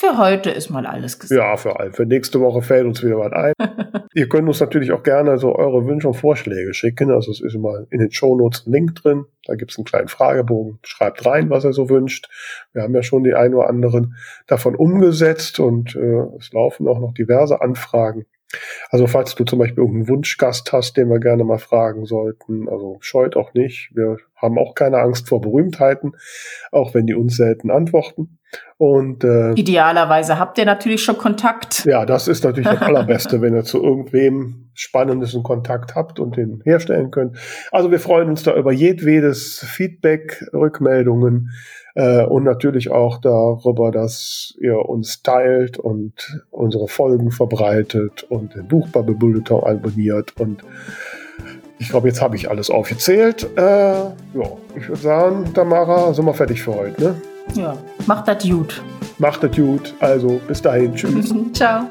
Für heute ist mal alles gesagt. Ja, für, für nächste Woche fällt uns wieder was ein. Ihr könnt uns natürlich auch gerne so eure Wünsche und Vorschläge schicken. Also es ist immer in den Shownotes ein Link drin. Da gibt es einen kleinen Fragebogen. Schreibt rein, was ihr so wünscht. Wir haben ja schon die ein oder anderen davon umgesetzt und äh, es laufen auch noch diverse Anfragen. Also falls du zum Beispiel irgendeinen Wunschgast hast, den wir gerne mal fragen sollten, also scheut auch nicht. Wir haben auch keine Angst vor Berühmtheiten, auch wenn die uns selten antworten. Und äh, idealerweise habt ihr natürlich schon Kontakt. Ja, das ist natürlich das Allerbeste, wenn ihr zu irgendwem Spannendes einen Kontakt habt und den herstellen könnt. Also wir freuen uns da über jedwedes Feedback, Rückmeldungen äh, und natürlich auch darüber, dass ihr uns teilt und unsere Folgen verbreitet und den Buchbubble Bulletin abonniert und ich glaube, jetzt habe ich alles aufgezählt. Äh, ja, ich würde sagen, Tamara, sind wir fertig für heute, ne? Ja, macht das gut. Macht das gut. Also, bis dahin. Tschüss. Ciao.